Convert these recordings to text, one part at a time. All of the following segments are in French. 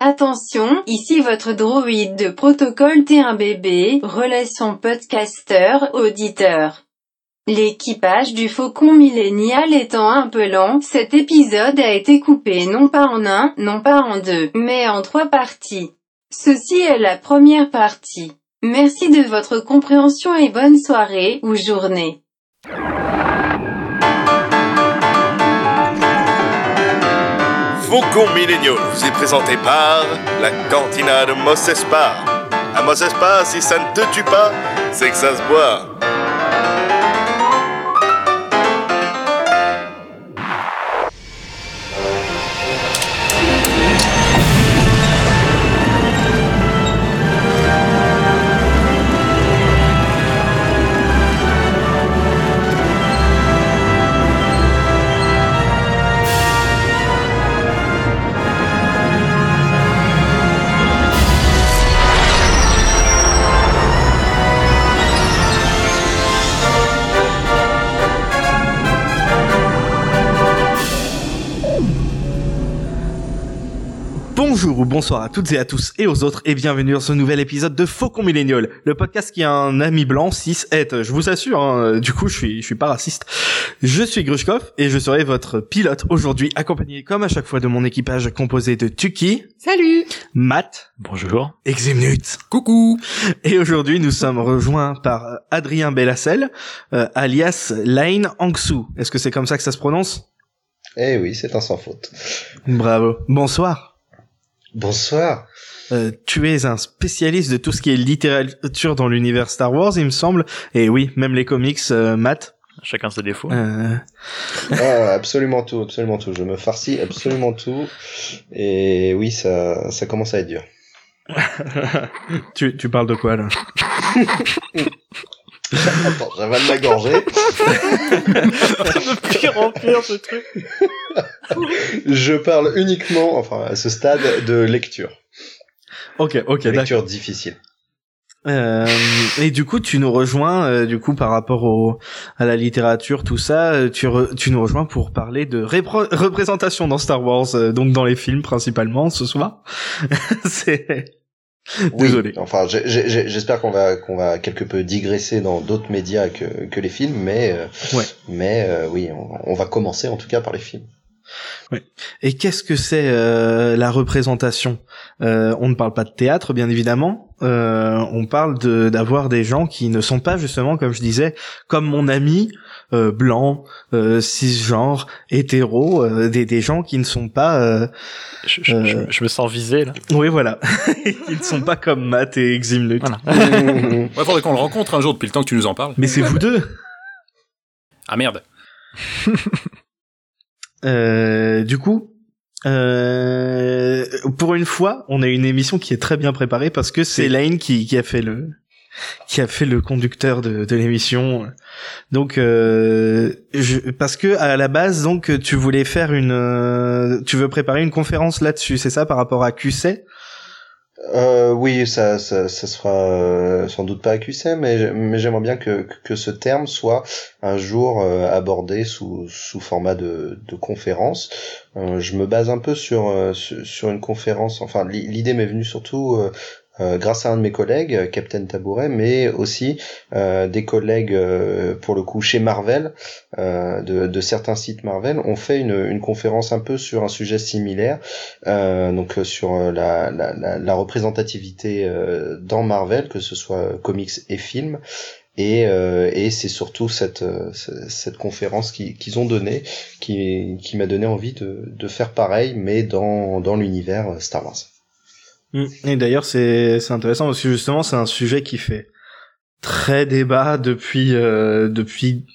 Attention, ici votre droïde de protocole T1BB, relation podcaster-auditeur. L'équipage du Faucon Millénial étant un peu lent, cet épisode a été coupé non pas en un, non pas en deux, mais en trois parties. Ceci est la première partie. Merci de votre compréhension et bonne soirée, ou journée. Faucon Millennial vous est présenté par la cantina de Moses Bar. À Moses Bar, si ça ne te tue pas, c'est que ça se boit. Bonjour ou bonsoir à toutes et à tous et aux autres et bienvenue dans ce nouvel épisode de Faucon Millénial, le podcast qui a un ami blanc, 6 et je vous assure, hein, du coup je suis, je suis pas raciste. Je suis Grushkov et je serai votre pilote aujourd'hui accompagné comme à chaque fois de mon équipage composé de Tuki. Salut Matt. Bonjour. Eximnut. Coucou Et aujourd'hui nous sommes rejoints par Adrien Bellassel, euh, alias Lane Angsu. Est-ce que c'est comme ça que ça se prononce? Eh oui, c'est un sans faute. Bravo. Bonsoir. Bonsoir. Euh, tu es un spécialiste de tout ce qui est littérature dans l'univers Star Wars, il me semble. Et oui, même les comics, euh, Matt. Chacun ses défauts. Euh, Ah, absolument tout, absolument tout. Je me farcis absolument tout. Et oui, ça, ça commence à être dur. tu, tu parles de quoi là? Attends, j'avale la gorgée. de pire en pire ce truc. Je parle uniquement, enfin, à ce stade, de lecture. Ok, ok, lecture difficile. Euh, et du coup, tu nous rejoins, euh, du coup, par rapport au, à la littérature, tout ça, euh, tu, re- tu nous rejoins pour parler de représentation dans Star Wars, euh, donc dans les films principalement ce soir. C'est Oui, Désolé. Enfin, j'espère qu'on va qu'on va quelque peu digresser dans d'autres médias que, que les films, mais euh, Ouais. mais euh, oui, on, on va commencer en tout cas par les films. Et qu'est-ce que c'est euh, la représentation? Euh, On ne parle pas de théâtre, bien évidemment. Euh, on parle de d'avoir des gens qui ne sont pas justement, comme je disais, comme mon ami euh, blanc, euh, cisgenre, hétéro, euh, des des gens qui ne sont pas. euh, Je, je- Euh. je- je me sens visé là. Oui, voilà, qui ne sont pas comme Matt et Eximnut. Voilà. Ouais, faudrait qu'on le rencontre un jour depuis le temps que tu nous en parles. Mais c'est vous deux. Ah merde. Euh, du coup, euh, pour une fois, on a une émission qui est très bien préparée parce que c'est Lane qui, qui a fait le qui a fait le conducteur de, de l'émission. Donc, euh, je, parce que à la base, donc, tu voulais faire une, euh, tu veux préparer une conférence là-dessus, c'est ça, par rapport à QC Euh, oui, ça, ça, ça sera euh, sans doute pas accusé, mais, j'ai- mais j'aimerais bien que, que ce terme soit un jour euh, abordé sous, sous format de, de conférence. Euh, je me base un peu sur, sur, sur une conférence, enfin l'i- l'idée m'est venue surtout grâce à un de mes collègues, euh, Captain Tabouret, mais aussi euh, des collègues, euh, pour le coup, chez Marvel, euh, de, certains sites Marvel, ont fait une, conférence un peu sur un sujet similaire, euh, donc euh, sur euh, la, représentativité euh, dans Marvel, que ce soit comics et films. Et, euh, c'est surtout cette, euh, ce- cette conférence qui- qu'ils ont donnée qui, m'a donné envie de, faire pareil, mais dans, l'univers euh, Star Wars. Mm. Et d'ailleurs, c'est c'est intéressant parce que justement, c'est un sujet qui fait très débat depuis euh, depuis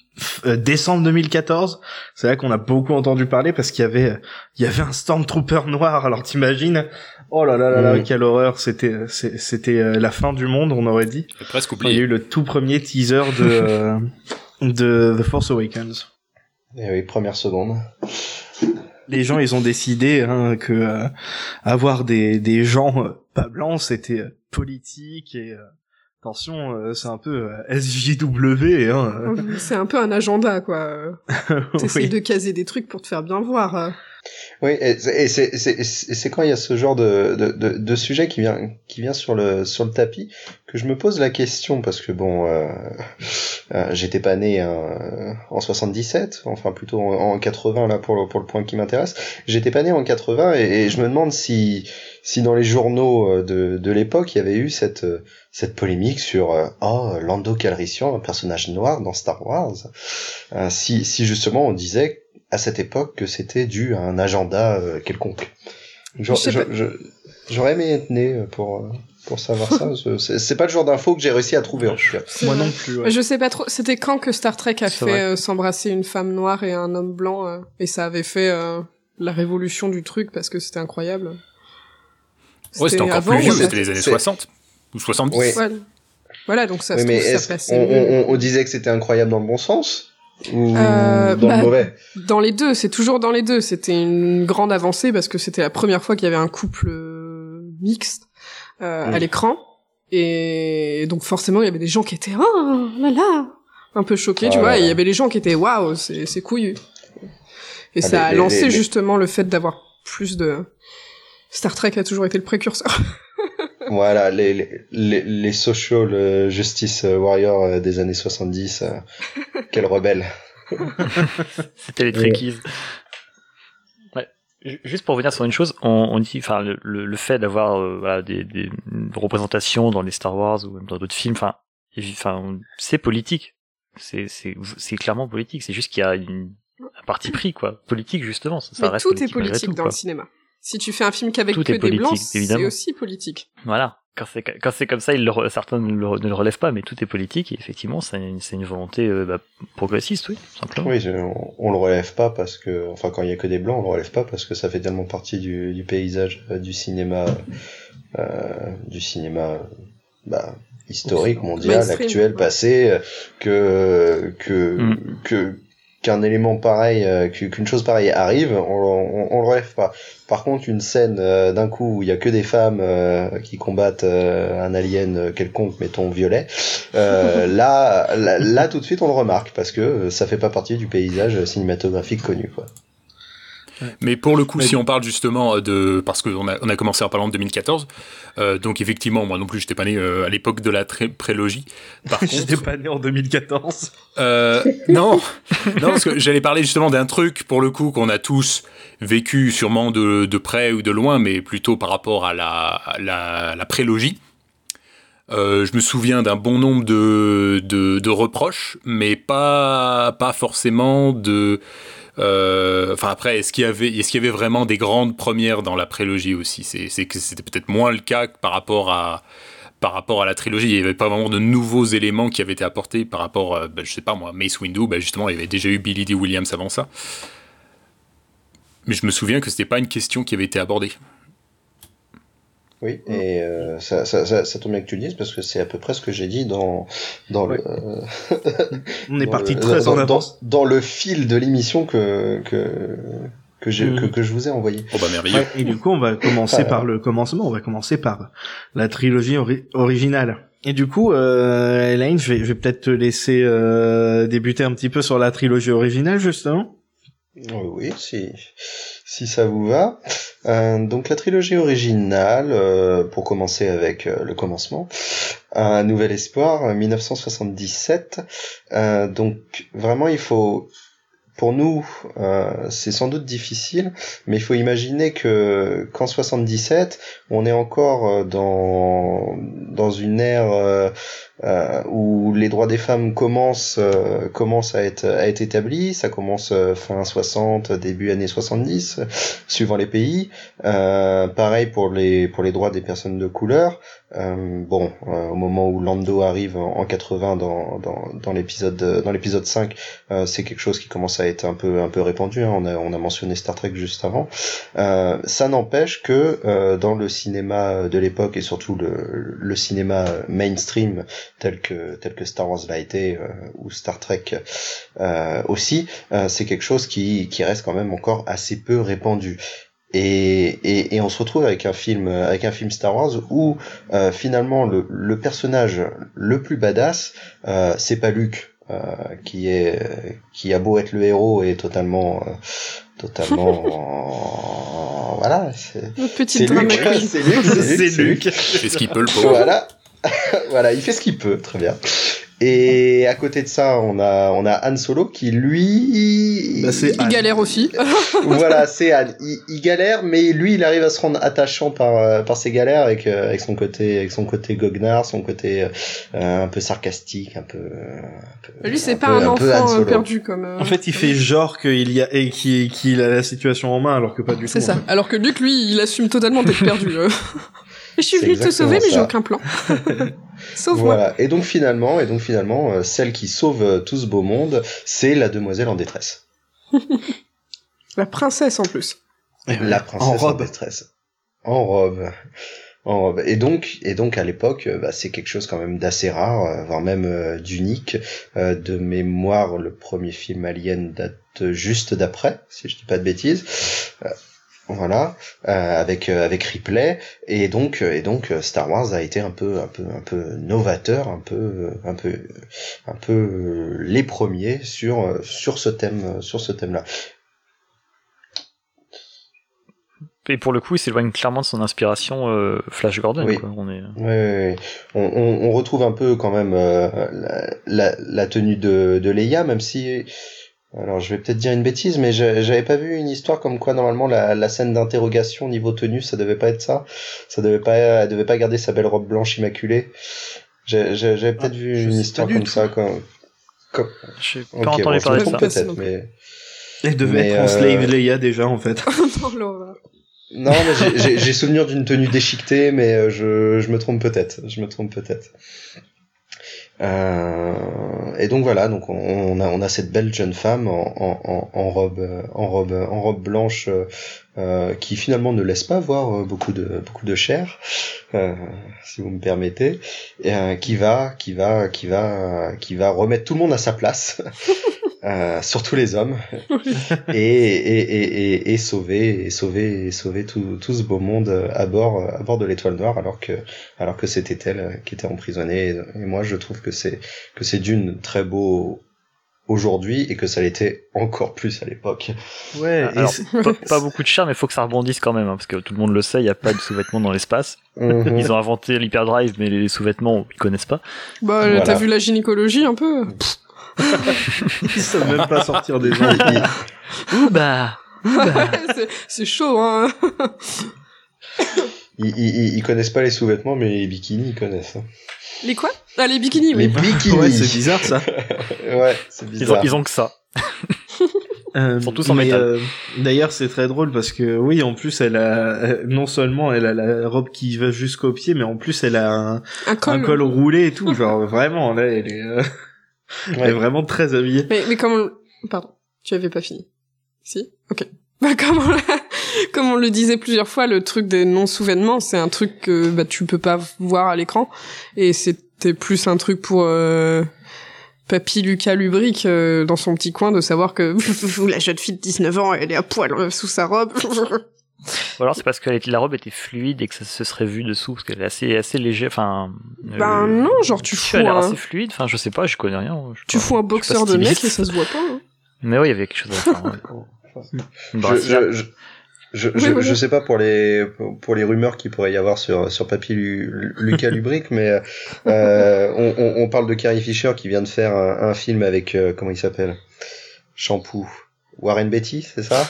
euh, décembre 2014. C'est là qu'on a beaucoup entendu parler parce qu'il y avait il y avait un Stormtrooper noir. Alors t'imagines? Oh là là là là, Mm. quelle horreur C'était c'était euh, la fin du monde, on aurait dit. Presque Il y a oublié. eu le tout premier teaser de euh, de The Force Awakens. Et oui, première seconde. Les gens, ils ont décidé hein, que euh, avoir des des gens euh, pas blancs, c'était euh, politique et euh, attention, euh, c'est un peu SJW. Hein, C'est un peu un agenda, quoi. T'essayes oui. de caser des trucs pour te faire bien voir. Oui, et c'est c'est c'est quand il y a ce genre de de de, de sujet qui vient qui vient sur le sur le tapis que je me pose la question parce que bon euh, euh, j'étais pas né euh, en 77, enfin plutôt en, en 80 là pour le pour le point qui m'intéresse. J'étais pas né en 80 et, et je me demande si si dans les journaux euh, de de l'époque il y avait eu cette euh, cette polémique sur oh Lando Calrissian un personnage noir dans Star Wars si si justement on disait à cette époque que c'était dû à un agenda euh, quelconque. J'aurais aimé être né pour, euh, pour savoir ça. C'est pas le genre d'info que j'ai réussi à trouver en tout cas. Moi non plus. ouais. Je sais pas trop. C'était quand que Star Trek a fait euh, s'embrasser une femme noire et un homme blanc euh, et ça avait fait euh, la révolution du truc parce que c'était incroyable. Ouais, c'était encore avant, plus vieux, c'était les années c'est- 60 ou 70. Oui. Voilà. Voilà, donc ça Oui, se mais trouve, est-ce- ça passait on, mieux. on, on disait que c'était incroyable dans le bon sens? Ou Euh, dans bah, le mauvais Dans les deux, c'est toujours dans les deux. C'était une grande avancée parce que c'était la première fois qu'il y avait un couple euh, mixte euh, Oui. à l'écran. Et donc forcément, il y avait des gens qui étaient oh là là, un peu choqués, tu Ah vois. Et il y avait des gens qui étaient waouh, c'est c'est couillu. Et Ah, ça les- a les- lancé les- les- justement le fait d'avoir plus de Star Trek a toujours été le précurseur. Voilà, les, les, les, les social justice warriors euh, des années 70. euh, quel rebelle. C'était les trekkies. Ouais. Ju- Juste pour revenir sur une chose, on, on dit, enfin, le, fait d'avoir euh, voilà, des, des représentations dans les Star Wars ou même dans d'autres films, enfin, c'est politique. C'est, c'est, c'est clairement politique. C'est juste qu'il y a une, un parti pris, quoi. Politique, justement. Ça, ça Mais reste tout est politique malgré politique tout, dans quoi. le cinéma. Si tu fais un film qu'avec que des blancs, c'est aussi politique. Voilà. Quand c'est quand c'est comme ça, ils le, re- certains ne le, ne le relèvent pas, mais tout est politique. Et effectivement, c'est une, c'est une volonté euh, bah, progressiste, oui, tout simplement. Oui, je- on, on le relève pas parce que, enfin, quand il y a que des blancs, on le relève pas parce que ça fait tellement partie du, du paysage euh, du cinéma, euh, du cinéma, bah, historique, mondial, actuel, ouais. passé, que que Mm. que qu'un élément pareil, euh, qu'u- qu'une chose pareille arrive, on, on, on le relève pas. Par contre, une scène euh, d'un coup où il y a que des femmes euh, qui combattent un alien quelconque, mettons violet, là, là, là, tout de suite, on le remarque parce que ça fait pas partie du paysage cinématographique connu, quoi. Mais pour le coup, si on parle justement de, parce qu'on a, on a commencé en parlant de 2014, euh, donc effectivement, moi non plus, j'étais pas né euh, à l'époque de la prélogie. Par J'étais contre, pas né en 2014. euh, non, non, parce que j'allais parler justement d'un truc pour le coup qu'on a tous vécu sûrement de, de près ou de loin, mais plutôt par rapport à la, à la, la prélogie. Euh, je me souviens d'un bon nombre de, de, de reproches, mais pas, pas forcément de. Euh, Enfin après, est-ce qu'il y avait, est-ce qu'il y avait vraiment des grandes premières dans la prélogie aussi? C'est, que c'était peut-être moins le cas que par rapport à par rapport à la trilogie. Il n'y avait pas vraiment de nouveaux éléments qui avaient été apportés par rapport, euh, bah, je sais pas moi, Mace Windu. Bah, justement, il y avait déjà eu Billy D. Williams avant ça. Mais je me souviens que c'était pas une question qui avait été abordée. Oui, et euh, ça, ça, ça, ça tombe bien que tu le dises parce que c'est à peu près ce que j'ai dit dans dans le euh, On est parti le- très dans, en dans- avance. dans le fil de l'émission que que que, j'ai Mhm. que, que je vous ai envoyé. Oh bah merveilleux. Ouais, et du coup, on va commencer par le commencement. On va commencer par la trilogie ori- originale. Et du coup, euh, Elaine, je vais, je vais peut-être te laisser euh, débuter un petit peu sur la trilogie originale, justement. Oui, oui, si, si ça vous va. Euh, donc la trilogie originale, euh, pour commencer avec euh, le commencement, Un Nouvel Espoir, euh, 1977. Euh, donc vraiment, il faut, pour nous, c'est sans doute difficile, mais il faut imaginer que qu'en 77, on est encore dans dans une ère où les droits des femmes commencent euh, commencent à être à être établis. Ça commence euh, fin 60, début années 70, euh, suivant les pays. Euh, pareil pour les pour les droits des personnes de couleur. Euh, bon, euh, au moment où Lando arrive en, en 80 dans dans dans l'épisode dans l'épisode 5, euh, c'est quelque chose qui commence à être un peu un peu répandu. hein. On a on a mentionné Star Trek juste avant. Euh, ça n'empêche que euh, dans le cinéma de l'époque et surtout le, le cinéma mainstream tel que tel que Star Wars l'a été euh, ou Star Trek euh, aussi, euh, c'est quelque chose qui qui reste quand même encore assez peu répandu. Et, et, et on se retrouve avec un film avec un film Star Wars où euh, finalement le, le personnage le plus badass euh, c'est pas Luke euh, qui est qui a beau être le héros et totalement euh, totalement voilà c'est petite c'est queen. c'est Luc c'est Luc, c'est Luc. C'est ce qu'il peut le pauvre. voilà voilà il fait ce qu'il peut très bien et à côté de ça on a on a Han Solo qui lui Bah, Il galère aussi. voilà, c'est Anne. Il, il galère, mais lui, il arrive à se rendre attachant par euh, par ses galères avec euh, avec son côté avec son côté goguenard, son côté euh, un peu sarcastique, un peu. un peu- Lui, c'est pas peu- un Han enfant perdu comme. euh, En fait, il fait genre qu'il y a et qu'il qu'il a la situation en main alors que pas du tout. C'est ça. en fait. Alors que Luc, lui, il assume totalement d'être perdu. euh. Je suis C'est venu te sauver, mais j'ai aucun plan. Sauve-moi. Voilà. Et donc finalement, et donc finalement, euh, celle qui sauve euh, tout ce beau monde, c'est la demoiselle en détresse, La princesse en plus. la princesse En en, robe. détresse, en robe. En robe. Et donc, et donc à l'époque, euh, bah, c'est quelque chose quand même d'assez rare, voire même euh, d'unique. Euh, de mémoire, le premier film Alien date juste d'après, si je dis pas de bêtises. Euh, voilà, euh, avec euh, avec Ripley et donc euh, et donc euh, Star Wars a été un peu un peu un peu novateur, un peu euh, un peu un peu les premiers sur euh, sur ce thème sur ce thème-là. Et pour le coup, il s'éloigne clairement de son inspiration euh, Flash Gordon. Oui. Quoi. On est... Ouais. On, on, on retrouve un peu quand même euh, la, la, la tenue de, de Leia, même si. Alors, je vais peut-être dire une bêtise, mais j'a- j'avais pas vu une histoire comme quoi normalement la, la scène d'interrogation niveau tenue, ça devait pas être ça. Ça devait pas, elle devait pas garder sa belle robe blanche immaculée. J'avais peut-être Ah, vu je une histoire comme tout. ça. Comme... comme... J'ai pas Ok, entendu bon, je parler de ça. peut-être, mais. Elle devait Mais, être en euh, slave Leia déjà en fait. Non, mais j'ai- souvenir d'une tenue déchiquetée, mais euh, je, je me trompe peut-être. Je me trompe peut-être. Euh, et donc voilà, donc on, a on a cette belle jeune femme en, en, en, robe euh, en robe en robe blanche euh, euh, qui finalement ne laisse pas voir euh, beaucoup de beaucoup de chair, euh, si vous me permettez, et, qui va qui va qui va qui va remettre tout le monde à sa place. Euh, surtout les hommes et, et, et, et, et sauver et sauver et sauver tout, tout ce beau monde à bord à bord de l'étoile noire alors que alors que c'était elle qui était emprisonnée et, et moi je trouve que c'est que c'est d'une très beau aujourd'hui et que ça l'était encore plus à l'époque Ouais. et Alors, pas, pas beaucoup de chair, mais faut que ça rebondisse quand même, hein, parce que tout le monde le sait, il n'y a pas de sous-vêtements dans l'espace. Mhm. Ils ont inventé l'hyperdrive, mais les sous-vêtements, ils connaissent pas. Bah, Voilà. t'as vu la gynécologie un peu Ils savent même pas sortir des gens. Ouh bah C'est- C'est chaud, hein ils, ils, connaissent pas les sous-vêtements mais les bikinis ils connaissent hein. Les quoi? Ah, les bikinis, les oui. bikinis Ouais, c'est bizarre ça. ouais c'est ils ont, bizarre ils ont que ça. Euh, sont tous en métal. euh, D'ailleurs, c'est très drôle parce que oui, en plus, elle a euh, non seulement elle a la robe qui va jusqu'au pied, mais en plus, elle a un, Un col. un col roulé et tout. Genre vraiment, là, elle est, euh, elle est Ouais. vraiment très habillée. Mais, mais comme on... Pardon, tu avais pas fini. Si? Ok. Bah, comme on, l'a- comme on le disait plusieurs fois, le truc des non-souvènements, c'est un truc que bah, tu peux pas voir à l'écran. Et c'était plus un truc pour euh, Papy Lucas Lubric euh, dans son petit coin de savoir que la jeune fille de 19 ans, elle est à poil sous sa robe. Ou alors c'est parce que la robe était fluide et que ça se serait vu dessous, parce qu'elle est assez, assez léger, enfin... ben euh, non, genre tu fous a l'air un, assez fluide, enfin je sais pas, je connais rien. je tu fous un boxeur de mec et ça se voit pas. hein. Mais oui, il y avait quelque chose à faire. ouais. Une je, je, je, je, Oui, je, sais pas pour les pour- pour les rumeurs qu'il pourrait y avoir sur sur Papy Lu- Lucas Lubric, mais euh, on, on, on parle de Carrie Fisher qui vient de faire un, un film avec euh, comment il s'appelle? Shampoo Warren Beatty, c'est ça?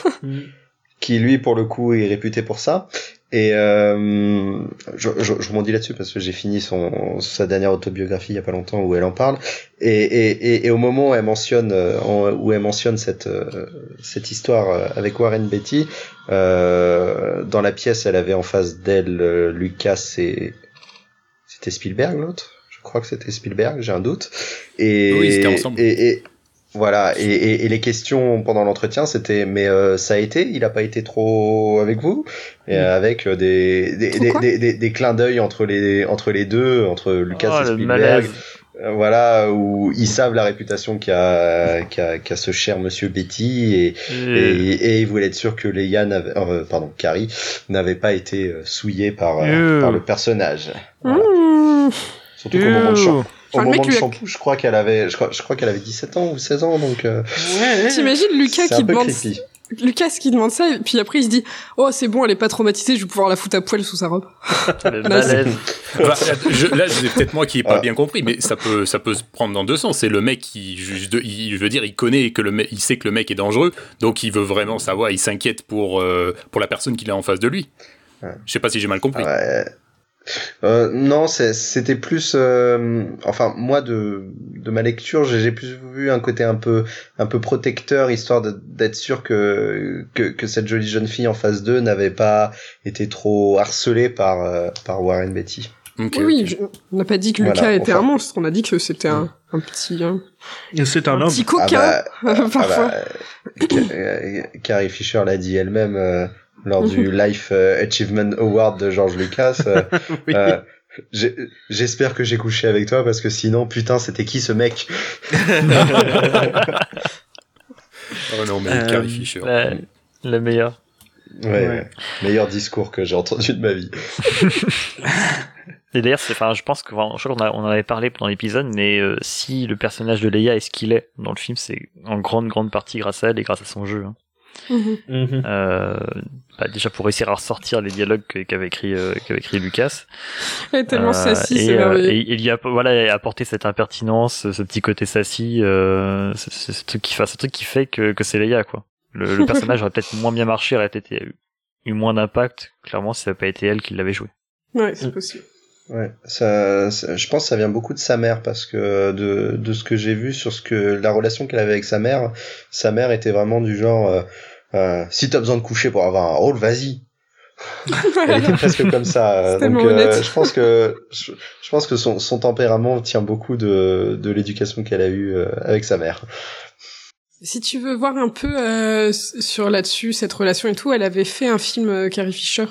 Qui lui pour le coup est réputé pour ça. Et euh, je, je, je rebondis là-dessus parce que j'ai fini son sa dernière autobiographie il y a pas longtemps où elle en parle. Et, et, et, et au moment où elle mentionne euh, où elle mentionne cette euh, cette histoire euh, avec Warren Beatty, euh, dans la pièce, elle avait en face d'elle Lucas et c'était Spielberg l'autre? Je crois que c'était Spielberg, j'ai un doute. Et Oui, ensemble. Et, et voilà. Et, et, et les questions pendant l'entretien, c'était mais euh, ça a été, il a pas été trop avec vous? Et euh, avec euh, des des, des, des, des, des clins d'œil entre les entre les deux, entre Lucas Oh, et Spielberg. Euh, voilà où ils savent la réputation qu'a qu'a qu'a ce cher monsieur Betty et Et- et, ils voulaient être sûrs que Leia n'avait, euh, pardon, Carrie n'avait pas été euh, souillée par, euh, Euh. par le personnage. Voilà. Mmh. Surtout qu'au moment de, au moment mec de lui a- shampoo, je crois qu'elle avait, je crois, je crois qu'elle avait 17 ans ou 16 ans, donc euh, T'imagines Lucas qui demande creepy. Lucas qui demande ça et puis après il se dit oh c'est bon elle est pas traumatisée je vais pouvoir la foutre à poil sous sa robe. Là. Bah, je- là, c'est peut-être moi qui ai pas Ah. bien compris, mais ça peut, ça peut se prendre dans deux sens. C'est le mec qui, je veux dire, il connaît que le mec, il sait que le mec est dangereux, donc il veut vraiment savoir, il s'inquiète pour, euh, pour la personne qu'il a en face de lui. Ouais. Je sais pas si j'ai mal compris. Ouais. Euh, non, c'était plus, euh, enfin moi de, de ma lecture, j'ai plus vu un côté un peu un peu protecteur, histoire d'être sûr que, que que cette jolie jeune fille en face d'eux n'avait pas été trop harcelée par euh, par Warren Beatty. Ok, oui je- on n'a pas dit que Voilà, Lucas était enfin. un monstre on a dit que c'était un, un petit un, C'est un un homme. petit Ah coquin bah, ah parfois. bah, Ca- euh, Carrie Fisher l'a dit elle-même euh, lors du Life euh, Achievement Award de George Lucas. euh, Oui. euh, J'espère que j'ai couché avec toi parce que sinon, putain, c'était qui ce mec? Oh non, mais Euh, Carrie Fisher. La, la meilleure. ouais. Meilleur discours que j'ai entendu de ma vie. Et d'ailleurs, c'est, enfin, je pense que, enfin, je crois qu'on a- on en avait parlé pendant l'épisode, mais euh, si le personnage de Leia est ce qu'il est dans le film, c'est en grande, grande partie grâce à elle et grâce à son jeu. hein. Mhm. Euh, bah, déjà pour réussir à ressortir les dialogues qu'avait écrit, euh, qu'avait écrit Lucas. elle est tellement Euh, sassy et, euh, et il y a voilà apporté cette impertinence, ce petit côté sassy, euh, ce, ce- ce truc qui fait, ce truc qui fait que, que c'est Leia quoi. Le, le personnage aurait peut-être moins bien marché, aurait peut-être eu, eu moins d'impact. Clairement, si ça n'avait pas été elle qui l'avait joué. ouais c'est possible. Ouais, ça, ça- je pense que ça vient beaucoup de sa mère parce que de, de ce que j'ai vu sur ce que la relation qu'elle avait avec sa mère, sa mère était vraiment du genre euh, euh, si t'as besoin de coucher pour avoir un rôle, vas-y. Elle était presque comme ça. Donc euh, je pense que je, je pense que son, son tempérament tient beaucoup de, de l'éducation qu'elle a eue euh, avec sa mère. Si tu veux voir un peu euh, sur là-dessus cette relation et tout, elle avait fait un film euh, Carrie Fisher.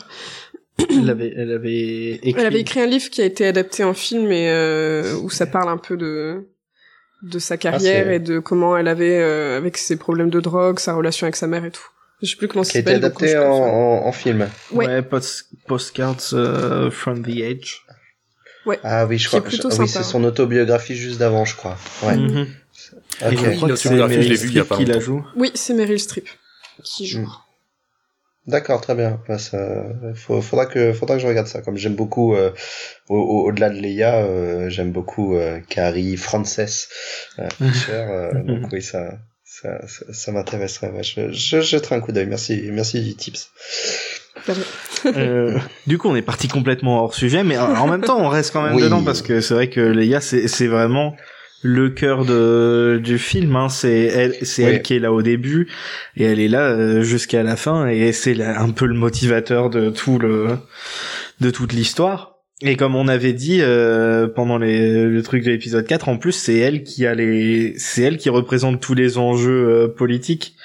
Elle avait, elle avait écrit. Elle avait écrit un livre qui a été adapté en film et euh, où ça parle un peu de de sa carrière c'est- et de comment elle avait euh, avec ses problèmes de drogue, sa relation avec sa mère et tout. Je sais plus comment ça Qui a été s'appelle. adapté je en, pense- en, en film. Ouais. Ouais, post- postcards euh, from the edge. Ah oui, je crois. plutôt ah oui, sympa. c'est son autobiographie juste d'avant, je crois. Ouais. Mhm. Ok. Et je crois que c'est je Meryl Streep pas qui la joue. Oui, c'est Meryl Streep qui joue. Mm. D'accord, très bien. Bah, ça, faut- faudra que, faudra que je regarde ça. Comme j'aime beaucoup, euh, au- au- au-delà de Leia, euh, j'aime beaucoup euh, Carrie, Frances, euh, Fisher. euh, donc oui, ça, ça, ça, ça m'intéresserait. Ouais, je, je jetterai un coup d'œil. Merci, merci du tips. Euh, du coup, on est parti complètement hors sujet, mais en même temps, on reste quand même Oui. dedans parce que c'est vrai que Leia, c'est c'est vraiment le cœur de du film. Hein. C'est elle, c'est Oui. elle qui est là au début et elle est là euh, jusqu'à la fin et c'est un peu le motivateur de tout le de toute l'histoire. Et comme on avait dit euh, pendant les, le truc de l'épisode 4, en plus c'est elle qui a les, c'est elle qui représente tous les enjeux euh, politiques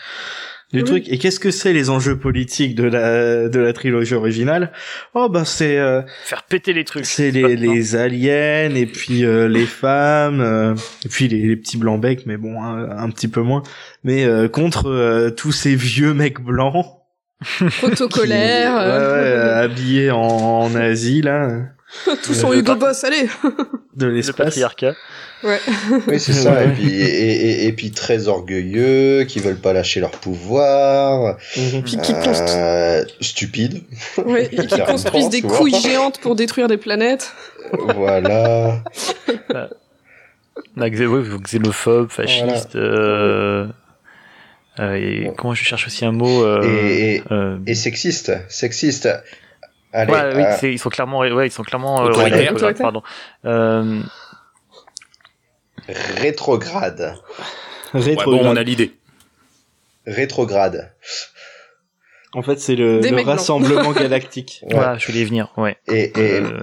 du Oui. truc. Et qu'est-ce que c'est les enjeux politiques de la de la trilogie originale? Oh bah c'est euh, Faire péter les trucs. c'est les, les aliens et puis euh, les femmes euh, et puis les, les petits blancs becs, mais bon un, un petit peu moins. Mais euh, contre euh, tous ces vieux mecs blancs Protocolaire. ouais, ouais, euh, euh, habillés en, en Asie là Tous sont le Hugo pas- Boss, allez. de Le l'espace. patriarcat. Oui, c'est ça. Et puis, et, et, et puis très orgueilleux, qui veulent pas lâcher leur pouvoir. Puis qui, constru- euh, stupides. ouais, et qui construisent des couilles géantes pour détruire des planètes. voilà. Bah, xé- ouais, xénophobe, fasciste. Euh, euh, et Ouais. comment je cherche aussi un mot. Euh, Et- et- euh, Et sexiste, sexiste. Allez, ouais, oui, euh, c'est- ils sont clairement, ouais, ils sont clairement euh, Autoritaires. pardon. Euh, rétrograde. Ouais, Rétrograde. bon, on a l'idée. Rétrograde. En fait, c'est le, rassemblement galactique. Ouais. Voilà, je voulais y venir. Ouais. Et, et, Euh,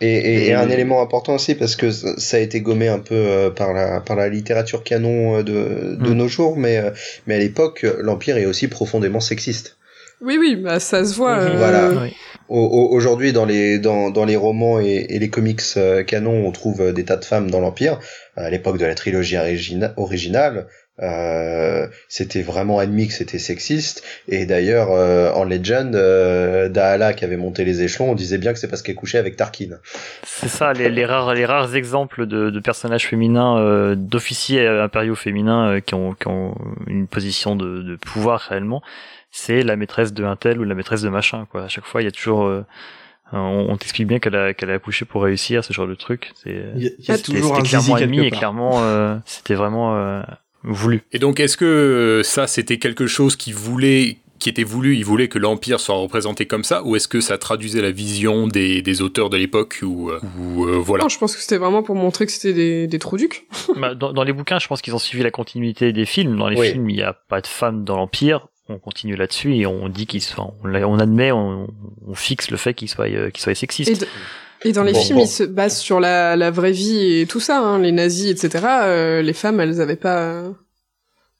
et, et, et et- un élément important aussi parce que ça a été gommé un peu euh, par la par la littérature canon de de Mm. nos jours, mais mais à l'époque l'empire est aussi profondément sexiste. Oui, oui, bah ça se voit. euh, Voilà. oui. Au- au- Aujourd'hui, dans les dans dans les romans et, et les comics euh, canon, on trouve euh, des tas de femmes dans l'empire. À l'époque de la trilogie origina- originale, euh, c'était vraiment admis que c'était sexiste. Et d'ailleurs, euh, en Legend, euh, Dahala qui avait monté les échelons, on disait bien que c'est parce qu'elle couchait avec Tarkin. C'est ça, les, les, rares, les rares exemples de, de personnages féminins, euh, d'officiers impériaux féminins euh, qui, ont, qui ont une position de, de pouvoir réellement, c'est la maîtresse de un tel ou la maîtresse de machin. Quoi. À chaque fois, il y a toujours... Euh, on, on t'explique bien qu'elle a, qu'elle a accouché pour réussir, ce genre de truc. C'est, c'était, toujours c'était un clairement admis et clairement, euh, c'était vraiment euh, voulu. Et donc, est-ce que ça, c'était quelque chose qui voulait qui était voulu, il voulait que l'Empire soit représenté comme ça, ou est-ce que ça traduisait la vision des, des auteurs de l'époque, ou, euh, ou euh, voilà Non, je pense que c'était vraiment pour montrer que c'était des, des trous ducs. Bah, dans, dans les bouquins, je pense qu'ils ont suivi la continuité des films. Dans les Oui. films, il n'y a pas de femmes dans l'Empire. On continue là-dessus et on dit qu'ils sont, on, admet, on, on fixe le fait qu'ils soient, euh, Et, sexistes. d- et dans les Bon, films, bon. ils se basent sur la, la vraie vie et tout ça, hein, les nazis, etc. euh, les femmes, elles avaient pas,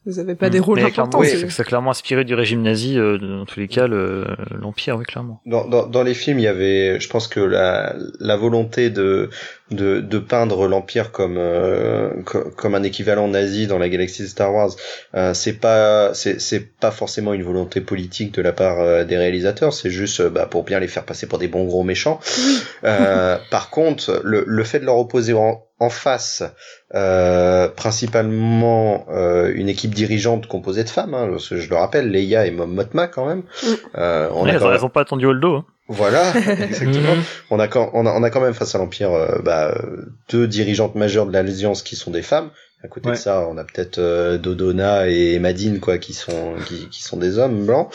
elles avaient pas des Mm. rôles Mais importants. clairement, c'est- c'est, c'est clairement inspiré du régime nazi, euh, dans tous les cas, le, l'Empire, oui, clairement. Dans, dans, dans les films, il y avait, je pense que la, la volonté de, de, de peindre l'Empire comme, euh, co- comme un équivalent nazi dans la galaxie de Star Wars, euh, c'est pas, c'est, c'est pas forcément une volonté politique de la part euh, des réalisateurs, c'est juste euh, bah, pour bien les faire passer pour des bons gros méchants. Euh, par contre, le, le fait de leur opposer en, en face euh, principalement euh, une équipe dirigeante composée de femmes, hein, parce que je le rappelle, Leia et Mom Motma quand même. Euh, on Ouais, a elles, quand même- elles ont pas attendu au dos. Hein. Voilà, exactement. Mhm. On a quand on a, on a quand même face à l'empire euh, bah, deux dirigeantes majeures de l'alliance qui sont des femmes. À côté Ouais. de ça, on a peut-être euh, Dodona et Madine quoi qui sont qui, qui sont des hommes blancs.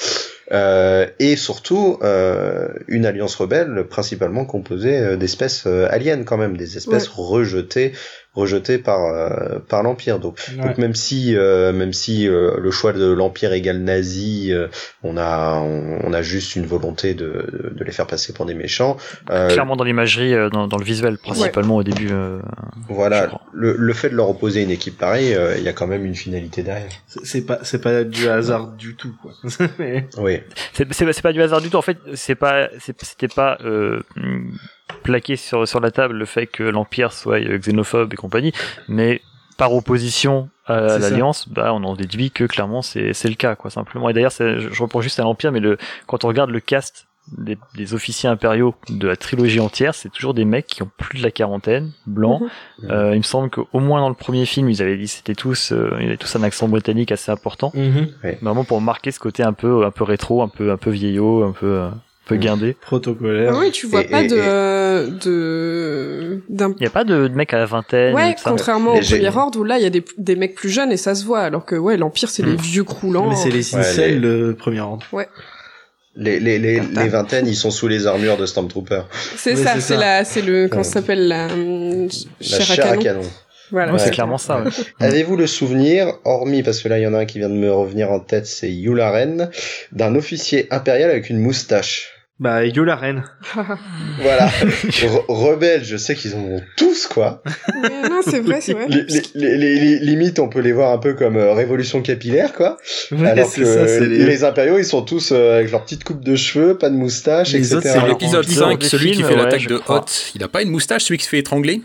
Euh, et surtout euh, une alliance rebelle principalement composée d'espèces euh, aliens quand même, des espèces rejetées rejetées par euh, par l'empire. Donc Ouais. donc même si euh, même si euh, le choix de l'empire égale nazi, euh, on a on, on a juste une volonté de, de, les faire passer pour des méchants. Euh, Clairement dans l'imagerie, euh, dans, dans le visuel, principalement au début. euh, voilà, le, le fait de leur opposer une équipe pareille, euh, il y a quand même une finalité derrière. C'est- pas, c'est pas du hasard du tout, quoi. Mais- Oui, C'est, pas du hasard du tout. En fait, c'est pas, c'était pas euh, plaqué sur sur la table le fait que l'empire soit euh, xénophobe et compagnie, mais par opposition à l'alliance, bah on en déduit que clairement c'est c'est le cas quoi simplement. Et d'ailleurs, c'est- je, je reprends juste à l'empire, mais le quand on regarde le cast des, des officiers impériaux de la trilogie entière, c'est toujours des mecs qui ont plus de la quarantaine, blancs. Mhm. Euh, il me semble qu'au moins dans le premier film, ils avaient dit c'était tous, euh, ils avaient tous un accent britannique assez important vraiment pour marquer ce côté un peu un peu rétro un peu un peu vieillot un peu euh, peu Mm. guindé Protocolaire. Ah oui, tu vois Et- pas et- de, et- euh, de, d'un il y a pas de, de mec à la vingtaine Ouais, contrairement Les au premier ordre où là il y a des, des mecs plus jeunes et ça se voit, alors que ouais, l'Empire c'est les Mm. vieux croulants. Mais c'est les incels, le premier ordre. les, les, les, Certain. les vingtaines, ils sont sous les armures de Stormtrooper. C'est Oui, ça, c'est la, c'est le, comment Ouais. ça s'appelle la, La chair à canon. Voilà. Ouais, c'est Ouais. clairement ça ouais. Avez-vous le souvenir, hormis parce que là il y en a un qui vient de me revenir en tête, c'est Yularen, d'un officier impérial avec une moustache? Bah, Yo la reine. Voilà. Re- rebelles, je sais qu'ils en ont tous quoi. Mais non, c'est vrai, c'est vrai. Les, les, les, les- les- limite, on peut les voir un peu comme euh, révolution capillaire quoi. Ouais, Alors que ça, les... les... impériaux, ils sont tous euh, avec leur petite coupe de cheveux, pas de moustache, Les etc. c'est l'épisode en disant 5, des celui qui fait ouais, l'attaque de. Hoth, il a pas une moustache, celui qui se fait étrangler?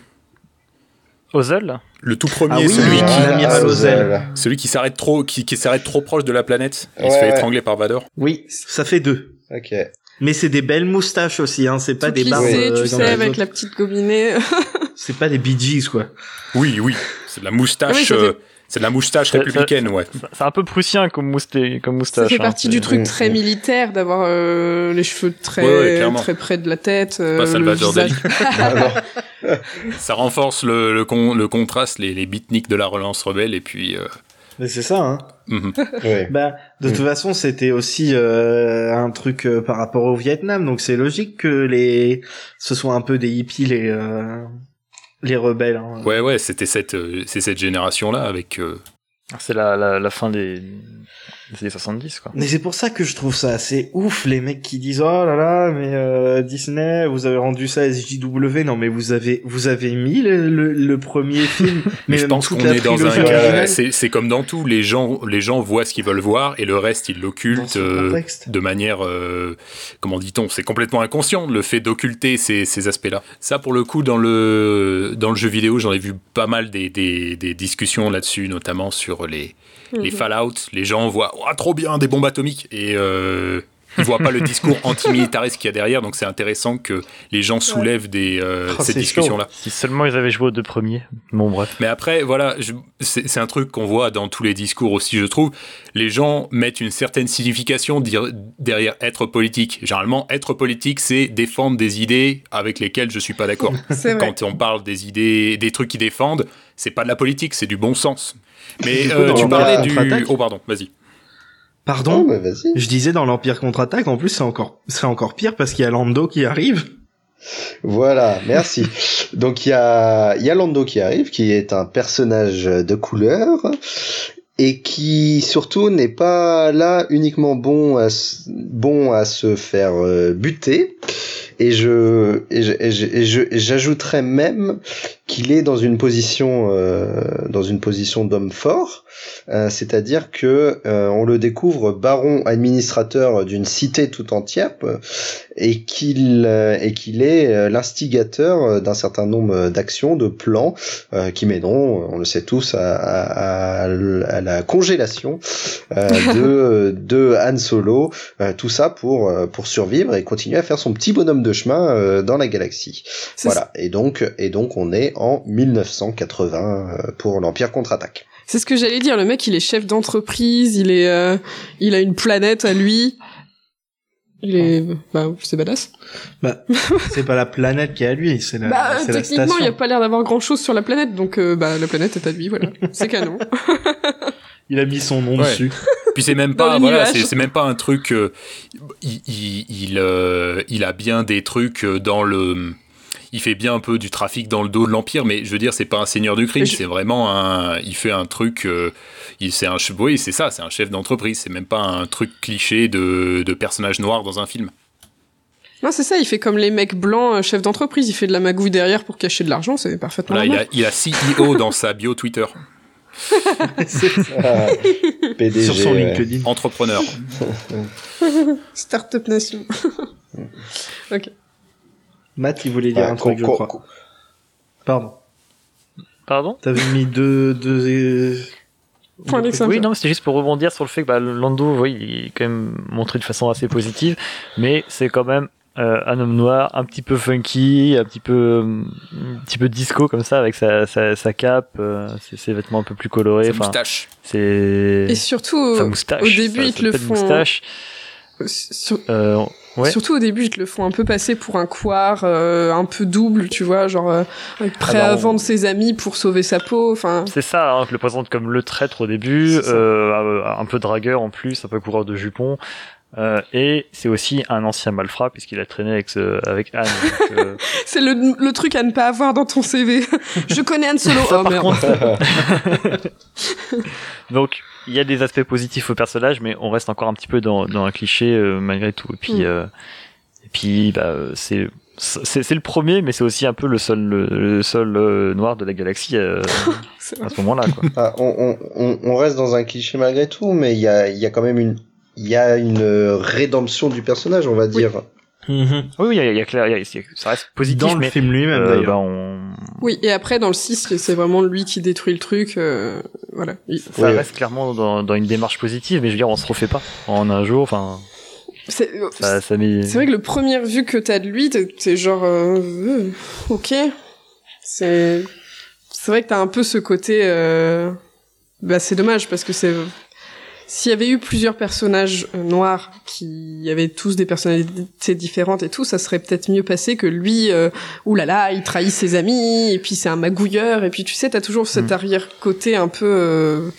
Ozel? Le tout premier, Ah oui, celui, qui- qui, l'amiral Ozel. Ozel. celui qui s'arrête trop, qui, qui s'arrête trop proche de la planète. Il se fait ouais. étrangler par Vador. Oui, ça fait deux. Ok. Mais c'est des belles moustaches aussi, hein. C'est pas Tout des barbes. lissé, euh, tu sais, avec autres. la petite gobinée. C'est pas des Bee Gees, quoi. Oui, oui. C'est de la moustache. Oui, ça euh, c'est de la moustache Ça- ça- républicaine, ouais. c'est un peu prussien comme mousté comme Ça moustache fait hein. partie du truc très militaire d'avoir euh, les cheveux très, Ouais, ouais, clairement. très près de la tête, euh, Pas le Salvador non. Ça renforce le, le, con- le contraste, les, les beatniks de la relance rebelle, et puis... euh, Mais c'est ça, hein. mhm. Ouais. Bah, de toute façon, c'était aussi euh, un truc euh, par rapport au Vietnam, donc c'est logique que les ce soit un peu des hippies les euh, les rebelles. Hein. Ouais, ouais, c'était cette, euh, c'est cette génération-là avec... euh, c'est la, la la fin des des années 70 quoi. Mais c'est pour ça que je trouve ça assez ouf les mecs qui disent oh là là mais euh, Disney vous avez rendu ça SJW non mais vous avez vous avez mis le, le, le premier film. Mais je pense qu'on est dans un cas, c'est c'est comme dans tout, les gens, les gens voient ce qu'ils veulent voir et le reste ils l'occultent euh, de manière, euh, comment dit-on, c'est complètement inconscient le fait d'occulter ces, ces aspects-là. Ça pour le coup dans le dans le jeu vidéo, j'en ai vu pas mal des, des, des discussions là-dessus, notamment sur sur les, les Mhm. Fallout, les gens voient oh, trop bien des bombes atomiques et euh, ils voient pas le discours antimilitariste qu'il y a derrière. Donc c'est intéressant que les gens soulèvent des, euh, Oh, cette discussion-là. Si seulement ils avaient joué aux deux premiers. Bon, bref. Mais après, voilà, c'est un truc qu'on voit dans tous les discours aussi, je trouve. Les gens mettent une certaine signification derrière être politique. Généralement, être politique, c'est défendre des idées avec lesquelles je suis pas d'accord. Quand on parle des idées, des trucs qu'ils défendent, c'est pas de la politique, c'est du bon sens. Mais coup, euh, tu parlais du. contre-attaque Oh, pardon, vas-y. Pardon Oh, mais vas-y. Je disais dans l'Empire contre-attaque, en plus c'est encore, c'est encore pire parce qu'il y a Lando qui arrive. Voilà, merci. Donc il y a, il y a Lando qui arrive, qui est un personnage de couleur et qui surtout n'est pas là uniquement bon à, bon à se faire euh, buter. Et je et je- et je- et je- et j'ajouterais même qu'il est dans une position euh, dans une position d'homme fort, euh, c'est-à-dire que euh, on le découvre baron administrateur d'une cité tout entière euh, et qu'il euh, et qu'il est euh, l'instigateur d'un certain nombre d'actions, de plans euh, qui mèneront, on le sait tous, à, à- à à la congélation euh, de de Han Solo. euh, tout ça pour pour survivre et continuer à faire son petit bonhomme de chemin euh, dans la galaxie. Voilà. Et donc et donc on est en 1980 euh, pour l'Empire contre-attaque. C'est ce que j'allais dire. Le mec, il est chef d'entreprise, il est, euh, il a une planète à lui. Il est, bah, c'est badass. C'est pas la planète qui est à lui, c'est la, bah, c'est techniquement, il y a pas l'air d'avoir grand chose sur la planète, donc, euh, bah, la planète est à lui, voilà. C'est canon. Il a mis son nom Ouais. dessus. Puis c'est même pas voilà, c'est c'est même pas un truc. euh, il il il, euh, il a bien des trucs dans le. Il fait bien un peu du trafic dans le dos de l'empire, mais je veux dire, c'est pas un seigneur du crime, je- c'est vraiment un. Il fait un truc. euh, il c'est un. Oui, c'est ça, c'est un chef d'entreprise. C'est même pas un truc cliché de, de personnage noir dans un film. non, c'est ça, il fait comme les mecs blancs, euh, chef d'entreprise, il fait de la magouille derrière pour cacher de l'argent, c'est parfaitement Là, il a, il a CEO dans sa bio Twitter, Ah, PDG, Sur son ouais. LinkedIn. entrepreneur. Startup Nation. Matt, il voulait dire Ouais, un truc, je crois. Pardon. Pardon? T'avais mis deux, deux, euh. Oui, non, c'était juste pour rebondir sur le fait que bah, Lando, oui, il est quand même montré de façon assez positive, mais c'est quand même euh, un homme noir, un petit peu funky, un petit peu, euh, un petit peu disco comme ça, avec sa, sa, sa cape, euh, ses, ses vêtements un peu plus colorés. Sa Enfin, moustache. c'est Et surtout, sa au- moustache. au début, sa- ils te le font. Moustache. sur- Euh, ouais. Surtout au début, ils te le font un peu passer pour un couard, euh, un peu double, tu vois, genre euh, prêt Ah à on- vendre ses amis pour sauver sa peau. Enfin, C'est ça, hein, je le présente comme le traître au début, euh, un peu dragueur en plus, un peu coureur de jupons. Euh, et c'est aussi un ancien malfrat puisqu'il a traîné avec, ce, avec Anne. euh, c'est le, le truc à ne pas avoir dans ton CV. Je connais Han Solo. Ça, oh par contre, Donc, il y a des aspects positifs au personnage, mais on reste encore un petit peu dans, dans un cliché euh, malgré tout. Et puis, Mm. euh, et puis, bah, c'est c'est c'est le premier, mais c'est aussi un peu le seul le, le seul euh, noir de la galaxie euh, à ce moment-là. Quoi. Ah, on, on, on, on reste dans un cliché malgré tout, mais il y a, il y a quand même une, il y a une rédemption du personnage, on va dire. Mhm. Oui, oui, il y a, y a clair, y a- ça reste positif, Dans le mais film lui-même, euh, d'ailleurs. bah, on, Oui, et après, dans le 6, c'est vraiment lui qui détruit le truc. euh, voilà. Il- ça Oui, reste clairement dans, dans une démarche positive, mais je veux dire, on se refait pas en un jour. Enfin, C'est met. vrai que le premier vue que t'as de lui, t'es genre... euh, euh, ok. C'est... C'est vrai que t'as un peu ce côté... euh, Bah, c'est dommage, parce que c'est... S'il y avait eu plusieurs personnages euh, noirs qui avaient tous des personnalités différentes et tout, ça serait peut-être mieux passé que lui, euh, oulala, il trahit ses amis, et puis c'est un magouilleur, et puis tu sais, t'as toujours cet Mm. arrière-côté un peu... euh,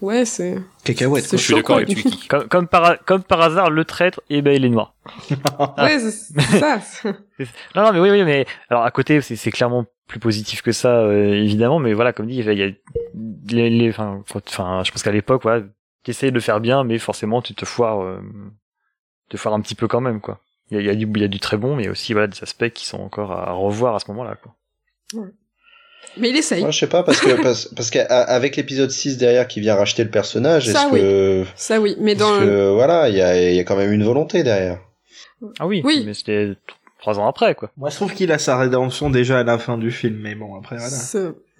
Ouais, c'est... Cacahuète. Je suis d'accord avec. Comme, comme, par, comme par hasard, le traître, eh ben, il est noir. Ouais, c'est ça. Non, non, mais oui, oui, mais alors à côté, c'est clairement plus positif que ça, euh, évidemment, mais voilà, comme dit, il y a les, les, enfin, enfin, je pense qu'à l'époque, voilà, t'essayes de le faire bien, mais forcément, tu te foires, euh, te foires un petit peu quand même, quoi. Il y a, il y a du, il y a du très bon, mais aussi voilà des aspects qui sont encore à revoir à ce moment-là, quoi. Mais il essaye. Moi, je sais pas, parce que, parce, parce qu'avec l'épisode 6 derrière qui vient racheter le personnage, Ça, est-ce que, Ça, oui. Mais dans parce que, voilà, il y a, il y a quand même une volonté derrière. Ah oui, Oui. mais c'était, trois ans après, quoi. Moi, je trouve qu'il a sa rédemption déjà à la fin du film, mais bon, après, voilà.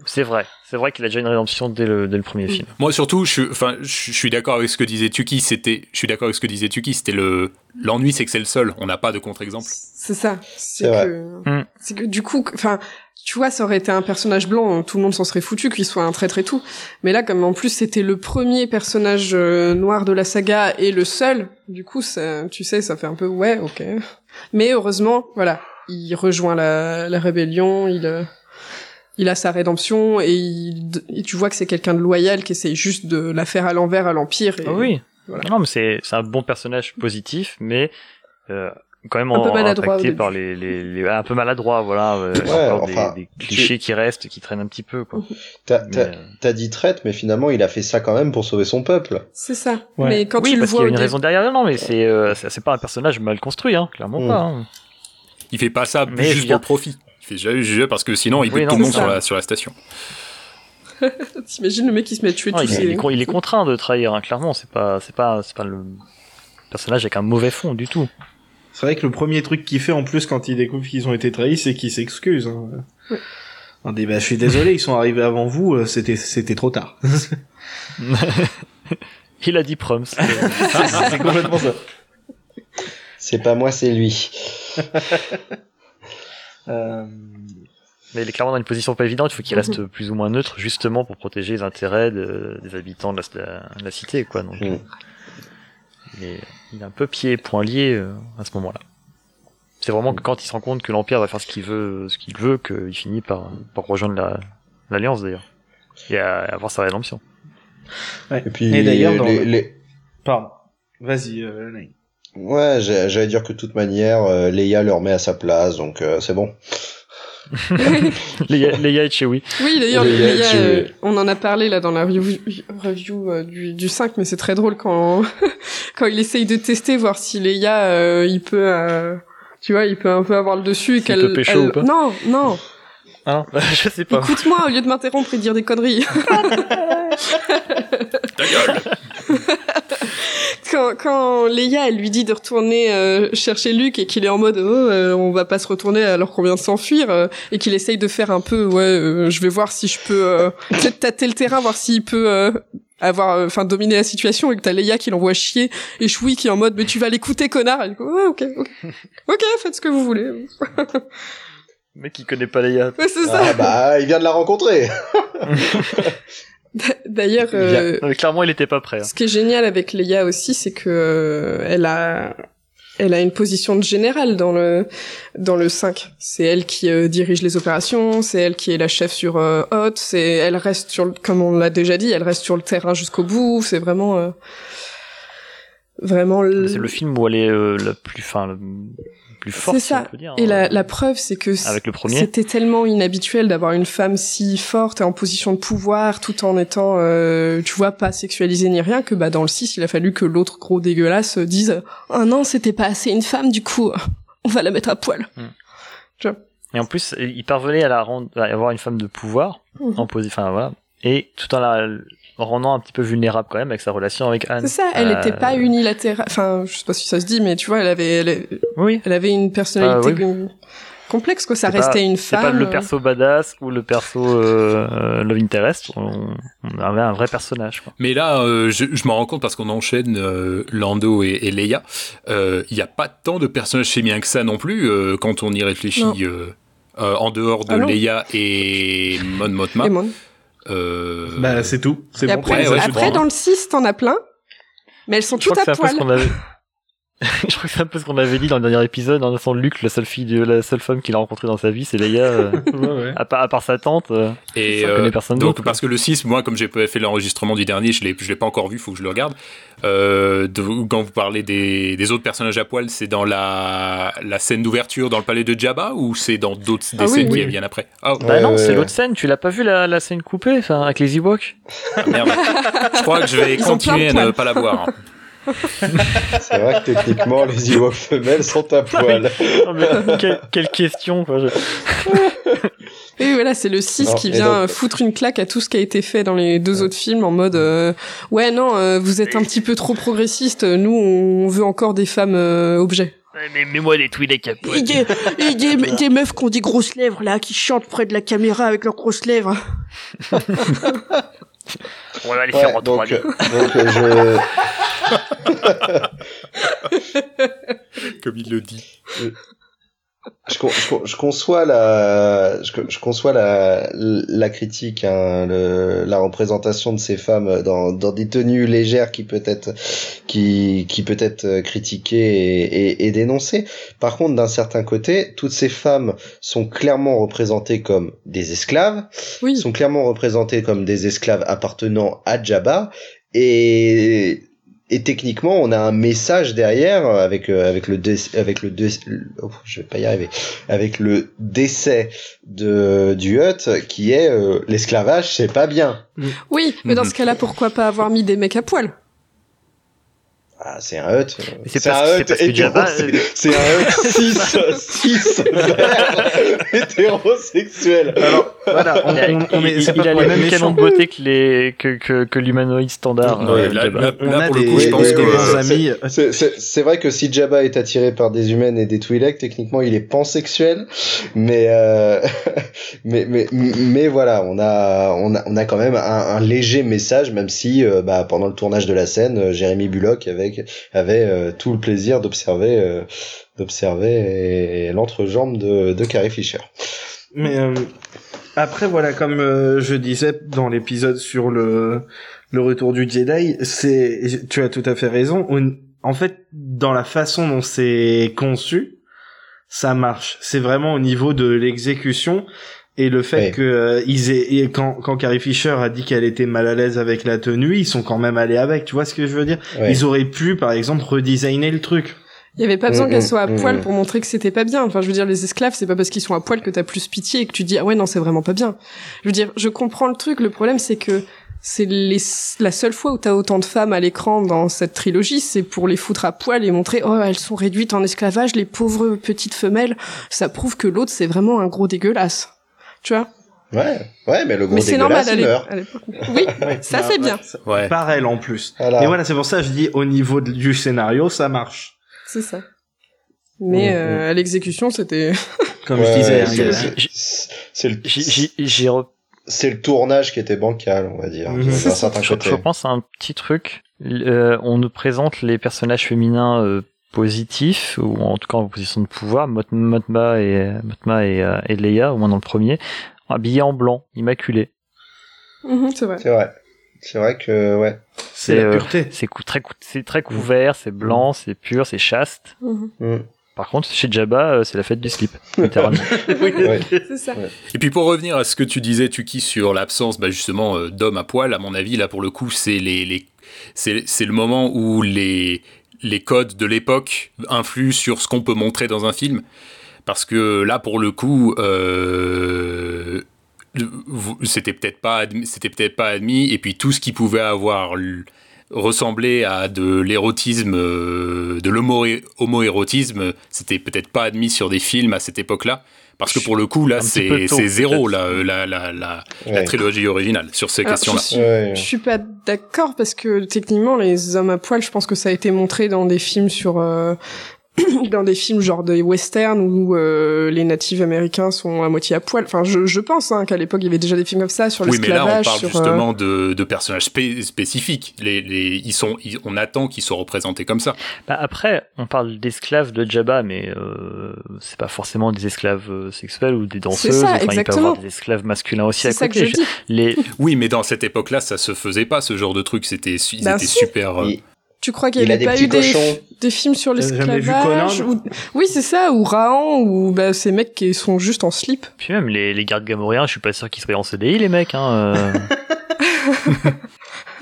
C'est- vrai. C'est vrai qu'il a déjà une rédemption dès le, dès le premier film. Moi surtout, je, suis- enfin, je suis d'accord avec ce que disait Tuki. C'était, je suis d'accord avec ce que disait Tuki. C'était le l'ennui, c'est que c'est le seul. On n'a pas de contre-exemple. C'est ça. C'est que, Mm. c'est que du coup, enfin, tu vois, ça aurait été un personnage blanc, tout le monde s'en serait foutu qu'il soit un traître et tout. Mais là, comme en plus c'était le premier personnage euh, noir de la saga et le seul, du coup, ça, tu sais, ça fait un peu ouais, ok. Mais heureusement, voilà, il rejoint la, la rébellion, il, euh, il a sa rédemption et, il, et tu vois que c'est quelqu'un de loyal qui essaye juste de la faire à l'envers à l'empire. et- Ah oui. Voilà. Non, mais c'est c'est un bon personnage positif, mais euh, quand même Un peu maladroit au impacté début. par les, les, les- un peu maladroit, voilà. euh, Ouais, enfin, des, des clichés qui restent, qui traînent un petit peu, quoi. T'as euh, t'as dit traite, mais finalement, il a fait ça quand même pour sauver son peuple. C'est ça. Ouais. Mais quand oui, tu le vois y a une raison derrière. Non, mais c'est euh, c'est c'est pas un personnage mal construit, hein, clairement Mm. pas. hein. Il fait pas ça Mais juste pour le profit. Il fait juste juste parce que sinon, il Oui, bute tout le monde sur la, sur la station. T'imagines le mec qui se met à tuer Non, tous il, ses- il est il est contraint de trahir, hein, clairement. C'est pas, c'est pas, c'est pas le personnage avec un mauvais fond du tout. C'est vrai que le premier truc qu'il fait en plus quand il découvre qu'ils ont été trahis, c'est qu'il s'excuse. Hein. Ouais. On dit bah je suis désolé, ils sont arrivés avant vous, euh, c'était c'était trop tard. il a dit proms. c'est complètement ça. C'est pas moi, c'est lui. Euh, Mais il est clairement dans une position pas évidente. Il faut qu'il reste plus ou moins neutre, justement pour protéger les intérêts de- des habitants de la, de la- de la cité, quoi. Donc, Mm. Il, est, il est un peu pieds et poings liés euh, à ce moment-là. C'est vraiment que quand il se rend compte que l'Empire va faire ce qu'il veut, ce qu'il veut, qu'il finit par, par rejoindre la- l'Alliance d'ailleurs. Et à, à avoir sa rédemption. ouais. Et puis, Et d'ailleurs, dans les, le- les- Pardon. Vas-y, euh, ouais, j'allais dire que de toute manière, euh, Leia le remet à sa place, donc euh, c'est bon. Leia Leia et Chewie. Oui, d'ailleurs, euh, on en a parlé là dans la review, review euh, du, du 5, mais c'est très drôle quand, quand il essaye de tester, voir si Leia, euh, il peut, euh, tu vois, il peut un peu avoir le dessus et S'il qu'elle... peut pécho elle- ou pas Non, non, Hein Je sais pas. écoute-moi au lieu de m'interrompre et de dire des conneries. Ta gueule quand, quand Leia, elle lui dit de retourner euh, chercher Luke et qu'il est en mode oh, euh, on va pas se retourner alors qu'on vient de s'enfuir euh, et qu'il essaye de faire un peu ouais euh, je vais voir si je peux euh, peut-être tâter le terrain voir s'il peut euh, avoir euh, enfin dominer la situation et que t'as Leia qui l'envoie chier et Chewie qui est en mode mais tu vas l'écouter connard et du coup ouais ok ok ok faites ce que vous voulez Mais qui connaît pas Leia. ouais c'est ça Ah bah, il vient de la rencontrer. d'ailleurs euh, mais clairement, il était pas prêt. hein. Ce qui est génial avec Leia aussi, c'est que euh, elle a elle a une position de générale dans le dans le 5. C'est elle qui euh, dirige les opérations, c'est elle qui est la chef sur euh, Hoth, c'est elle reste sur le, comme on l'a déjà dit, elle reste sur le terrain jusqu'au bout, c'est vraiment euh, vraiment le... C'est le film où elle est euh, la plus, la plus forte, C'est si ça. on peut dire. Et hein. la, la preuve, c'est que c'était tellement inhabituel d'avoir une femme si forte et en position de pouvoir, tout en étant, euh, tu vois, pas sexualisée ni rien, que bah dans le 6, il a fallu que l'autre gros dégueulasse dise « Oh non, c'était pas assez une femme, du coup, on va la mettre à poil. Et en plus, il parvenait à la rendre, à avoir une femme de pouvoir, Mhm. en posi- enfin voilà, et tout en la rendant un petit peu vulnérable quand même avec sa relation avec Anne. C'est ça, elle Euh, était pas unilatérale, enfin, je sais pas si ça se dit, mais tu vois, elle avait, elle, Oui. elle avait une personnalité Ah, oui. complexe, quoi, ça C'est restait pas- une C'est femme. pas le perso badass ou le perso euh, euh, love interest. On, on avait un vrai personnage. Quoi. Mais là, euh, je, je m'en rends compte parce qu'on enchaîne euh, Lando et, et Leia. Euh, Il n'y a pas tant de personnages féminins que ça non plus euh, quand on y réfléchit. Euh, euh, en dehors de Ah. Leia et Mon Mothma. Et Mon. Euh, Bah c'est tout. C'est bon. après, Ouais, ouais, après comprends. dans le 6, t'en as plein, mais elles sont Je toutes à poil. qu'on avait. je crois que c'est un peu ce qu'on avait dit dans le dernier épisode. En sans Luke, la seule fille, de, la seule femme qu'il a rencontrée dans sa vie, c'est Leia. euh, Ouais, ouais. à, part, à part sa tante. euh, Et euh, connaît personne donc d'autre, parce que le 6, moi comme j'ai fait l'enregistrement du dernier, je l'ai je l'ai pas encore vu, faut que je le regarde. Euh, de- quand vous parlez des, des autres personnages à poil, c'est dans la, la scène d'ouverture dans le palais de Jabba ou c'est dans d'autres des Ah oui, scènes oui. qui viennent après? Ah Bah Ouais, non, c'est l'autre scène. Tu l'as pas vu la, la scène coupée, enfin avec les Ewoks? Merde. je crois que je vais Ils ont continuer à ne pas la voir. hein. C'est vrai que techniquement, les Ewoks femelles sont à poil. Non, mais quelle, quelle question quoi. je- Et voilà, c'est le 6 Non, qui vient donc- foutre une claque à tout ce qui a été fait dans les deux autres films en mode euh, ouais non, euh, vous êtes un petit peu trop progressiste, nous on veut encore des femmes euh, objets. Mais mets-moi des à poil. Et des, et des, des meufs qui ont des grosses lèvres, là, qui chantent près de la caméra avec leurs grosses lèvres. On va les Ouais, faire en donc, 3D. euh, donc euh, Comme il le dit. Je, je, con- je, con- je conçois la, je, je conçois la, la critique, hein, le, la représentation de ces femmes dans, dans des tenues légères qui peut être, qui, qui peut être critiquée et, et, et dénoncée. Par contre, d'un certain côté, toutes ces femmes sont clairement représentées comme des esclaves, Oui. sont clairement représentées comme des esclaves appartenant à Jabba et et techniquement on a un message derrière euh, avec euh, avec le dé- avec le dé- oh, je vais pas y arriver. Avec le décès de du Hutt qui est euh, l'esclavage c'est pas bien. Oui, mais dans Mhm. ce cas-là, pourquoi pas avoir mis des mecs à poil? Ah, c'est un Mais c'est un Jabba, c'est un Hutt 6 6 hétérosexuel Alors, voilà, on, Il, a- on, on est, il- c'est il pas a pour les mêmes canons de beauté que les que que, que l'humanoïde standard. Ouais, euh, là, On là, a pour des, le coup, je des- pense des que bons c'est- amis. Vrai que si Jabba est attiré par des humaines et des Twi'lek, techniquement il est pansexuel, mais euh, mais mais mais voilà, on a on a on a quand même un, un léger message, même si euh, bah, pendant le tournage de la scène, Jérémy Bullock avec avait euh, tout le plaisir d'observer euh, d'observer l'entrejambe de de Carrie Fisher. Mais euh, après, voilà, comme je disais dans l'épisode sur le le retour du Jedi, c'est tu as tout à fait raison. On- en fait, dans la façon dont c'est conçu, ça marche. C'est vraiment au niveau de l'exécution et le fait Ouais. que euh, ils aient, et quand quand Carrie Fisher a dit qu'elle était mal à l'aise avec la tenue, ils sont quand même allés avec. Tu vois ce que je veux dire? Ouais. Ils auraient pu, par exemple, redesigner le truc. Il y avait pas besoin Mm, qu'elles mm, soient à mm, poil mm. pour montrer que c'était pas bien. Enfin, je veux dire, les esclaves, c'est pas parce qu'ils sont à poil que t'as plus pitié et que tu dis ah ouais non c'est vraiment pas bien. Je veux dire, je comprends le truc. Le problème c'est que c'est les, la seule fois où t'as autant de femmes à l'écran dans cette trilogie, c'est pour les foutre à poil et montrer oh elles sont réduites en esclavage, les pauvres petites femelles. Ça prouve que l'autre c'est vraiment un gros dégueulasse. Tu vois Ouais, ouais, mais le gros Mais c'est normal l'é- meurt. à l'époque. Oui, ça c'est bien. ça- Ouais. Par elle en plus. Voilà. Mais voilà, c'est pour ça que je dis au niveau de- du scénario, ça marche. C'est ça. Mais Mm, euh, à l'exécution, c'était. Comme Ouais, je disais, c'est- le J'ai- c'est tournage qui était bancal, on va dire, certain Je, côté. je repense à un petit truc. Euh, on nous présente les personnages féminins euh, positifs, ou en tout cas en position de pouvoir, Mot- Motma et Motma et, euh, et Leia, au moins dans le premier, habillés en blanc, immaculés. Mhm, c'est vrai. C'est vrai. C'est vrai que, ouais. c'est la euh, pureté. C'est cou- très, cou- c'est très couvert, c'est blanc, c'est pur, c'est chaste. Mhm. Par contre, chez Jabba, euh, c'est la fête du slip, littéralement. Ouais. C'est ça. Et puis pour revenir à ce que tu disais, Tuki, sur l'absence bah, justement d'hommes à poil, à mon avis, là pour le coup, c'est les, les c'est c'est le moment où les les codes de l'époque influent sur ce qu'on peut montrer dans un film, parce que là pour le coup, euh, c'était peut-être pas peut-être pas admis, et puis tout ce qui pouvait avoir ressemblé à de l'érotisme, euh, de l'homo- homo-érotisme, c'était peut-être pas admis sur des films à cette époque-là. Parce que pour le coup, là, c'est zéro, là, euh, la, la, la, la trilogie originale, sur ces questions-là. je suis- Ouais. Je suis pas d'accord parce que techniquement les hommes à poil, je pense que ça a été montré dans des films sur euh, dans des films genre des westerns où euh, les natifs américains sont à moitié à poil. Enfin, je, je pense hein, qu'à l'époque il y avait déjà des films comme ça sur Oui, mais là, on l'esclavage. parle sur, euh, justement de, de personnages spé- spécifiques. Les, les, ils sont, ils- on attend qu'ils soient représentés comme ça. Bah, après, on parle d'esclaves de Jabba, mais euh, c'est pas forcément des esclaves euh, sexuels ou des danseuses. ça, enfin, il peut y avoir des esclaves masculins aussi à C'est ça que côté. je dis. Les, Oui, mais dans cette époque-là, ça se faisait pas, ce genre de truc. C'était, su- ils étaient si. super. euh, Il, Tu crois qu'il il n'y a avait pas eu des, films sur l'esclavage ou... Oui, c'est ça, ou Rahan, ou bah, ces mecs qui sont juste en slip. puis même les, les gardes gamoriens, je suis pas sûr qu'ils seraient en CDI, les mecs. Hein, euh.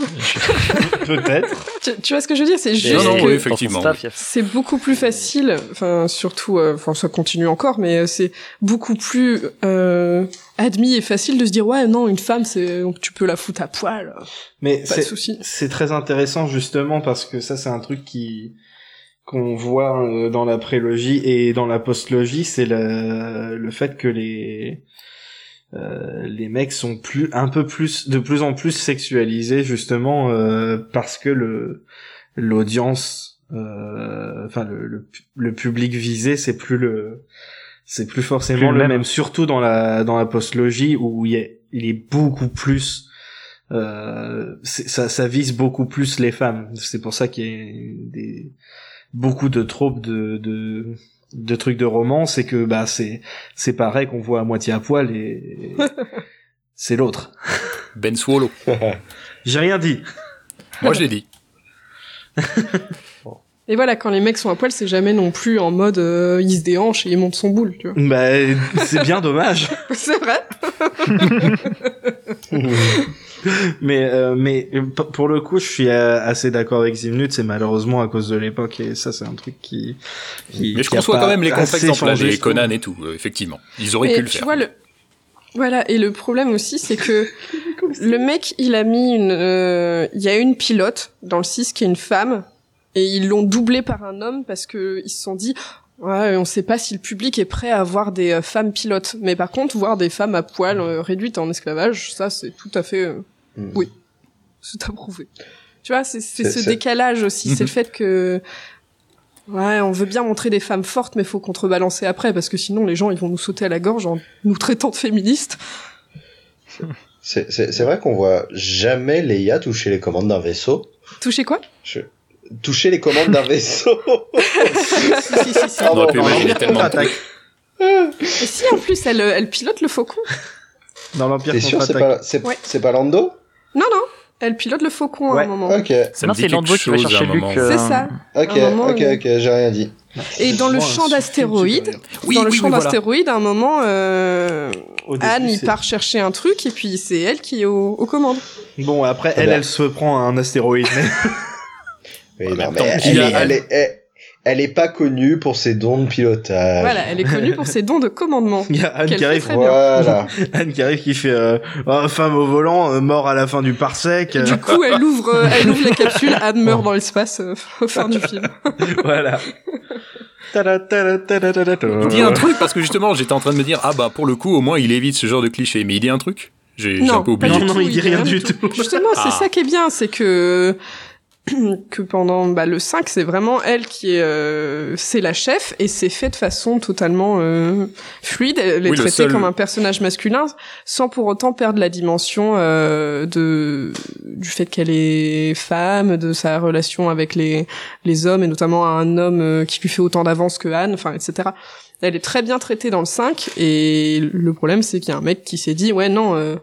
Peut-être. Tu, tu vois ce que je veux dire C'est juste non, que oui, effectivement, c'est beaucoup plus facile, enfin surtout, euh, enfin ça continue encore, mais euh, c'est beaucoup plus euh, admis et facile de se dire ouais non une femme c'est tu peux la foutre à poil, euh, Mais pas de c'est souci. c'est très intéressant justement parce que ça c'est un truc qui qu'on voit euh, dans la prélogie et dans la postlogie, c'est le le fait que les euh, les mecs sont plus un peu plus de plus en plus sexualisés justement euh, parce que le l'audience euh, enfin le, le, le public visé, c'est plus le, c'est plus forcément Plus le même. même. surtout dans la dans la postlogie où il est, il est beaucoup plus, euh, c'est- ça, ça vise beaucoup plus les femmes. C'est pour ça qu'il y a des beaucoup de tropes de, de de trucs de romance et que bah c'est c'est pareil qu'on voit à moitié à poil et c'est l'autre. Ben Swallow. J'ai rien dit. Moi, je l'ai dit. Et voilà, quand les mecs sont à poil, c'est jamais non plus en mode euh, il se déhanche et il monte son boule, tu vois. Bah c'est bien dommage. c'est vrai. Mais euh, mais pour le coup, je suis euh, assez d'accord avec Zimnut. C'est malheureusement à cause de l'époque et ça, c'est un truc qui. qui Mais je qui a conçois quand même les contre-exemples, les. Conan et tout, euh, effectivement. Ils auraient Et pu le tu faire. vois le voilà et le problème aussi c'est que le mec il a mis une euh, il y a une pilote dans le 6 qui est une femme et ils l'ont doublé par un homme parce que ils se sont dit ouais on sait pas si le public est prêt à voir des euh, femmes pilotes mais par contre voir des femmes à poil euh, réduites en esclavage ça c'est tout à fait euh, Mm. oui c'est approuvé tu vois c'est ce décalage aussi c'est Mhm. le fait que Ouais, on veut bien montrer des femmes fortes, mais faut contrebalancer après, parce que sinon les gens ils vont nous sauter à la gorge en nous traitant de féministes. C'est c'est- c'est vrai qu'on voit jamais Leia toucher les commandes d'un vaisseau. Toucher quoi? Je- Toucher les commandes d'un vaisseau. Si, si, si, si. On imaginer tellement contre-attaque. Et si en plus elle, elle pilote le faucon? Dans l'Empire T'es sûr c'est contre-attaque. pas Ouais. c'est pas Lando? Non, non, elle pilote le faucon à un moment. Ok, Ça non, c'est Lando qui va à chercher Luke. euh, C'est ça. ok, moment, ok, euh, ok, j'ai rien dit. Et dans le champ d'astéroïdes. Oui, dans le oui, champ oui, voilà. d'astéroïdes, à un moment, euh, début, Anne il part chercher un truc et puis c'est elle qui est au- aux commandes. Bon, après, Ah elle, bah. elle se prend un astéroïde. mais- Oui, En non, mais elle, Anne. elle, est, elle, est pas connue pour ses dons de pilotage. Voilà, elle est connue pour ses dons de commandement. Il y a Anne qui fait arrive. Voilà. Anne qui arrive qui fait euh, oh, femme au volant, euh, mort à la fin du parsec. euh, Du coup, elle ouvre, euh, elle ouvre la capsule, Anne meurt dans l'espace euh, fin du film. voilà. Il dit un truc parce que justement, j'étais en train de me dire, ah bah pour le coup, au moins il évite ce genre de cliché. Mais il dit un truc J'ai un peu oublié. Non, non, tout, il dit rien du tout. Justement, c'est Ah. ça qui est bien, c'est que que pendant bah, le 5, c'est vraiment elle qui est euh, c'est la chef et c'est fait de façon totalement euh, fluide, elle est Oui, traitée seul- comme un personnage masculin sans pour autant perdre la dimension euh, de du fait qu'elle est femme, de sa relation avec les les hommes et notamment un homme euh, qui lui fait autant d'avance que Anne, enfin etc. Elle est très bien traitée dans le 5 et le problème c'est qu'il y a un mec qui s'est dit ouais non euh,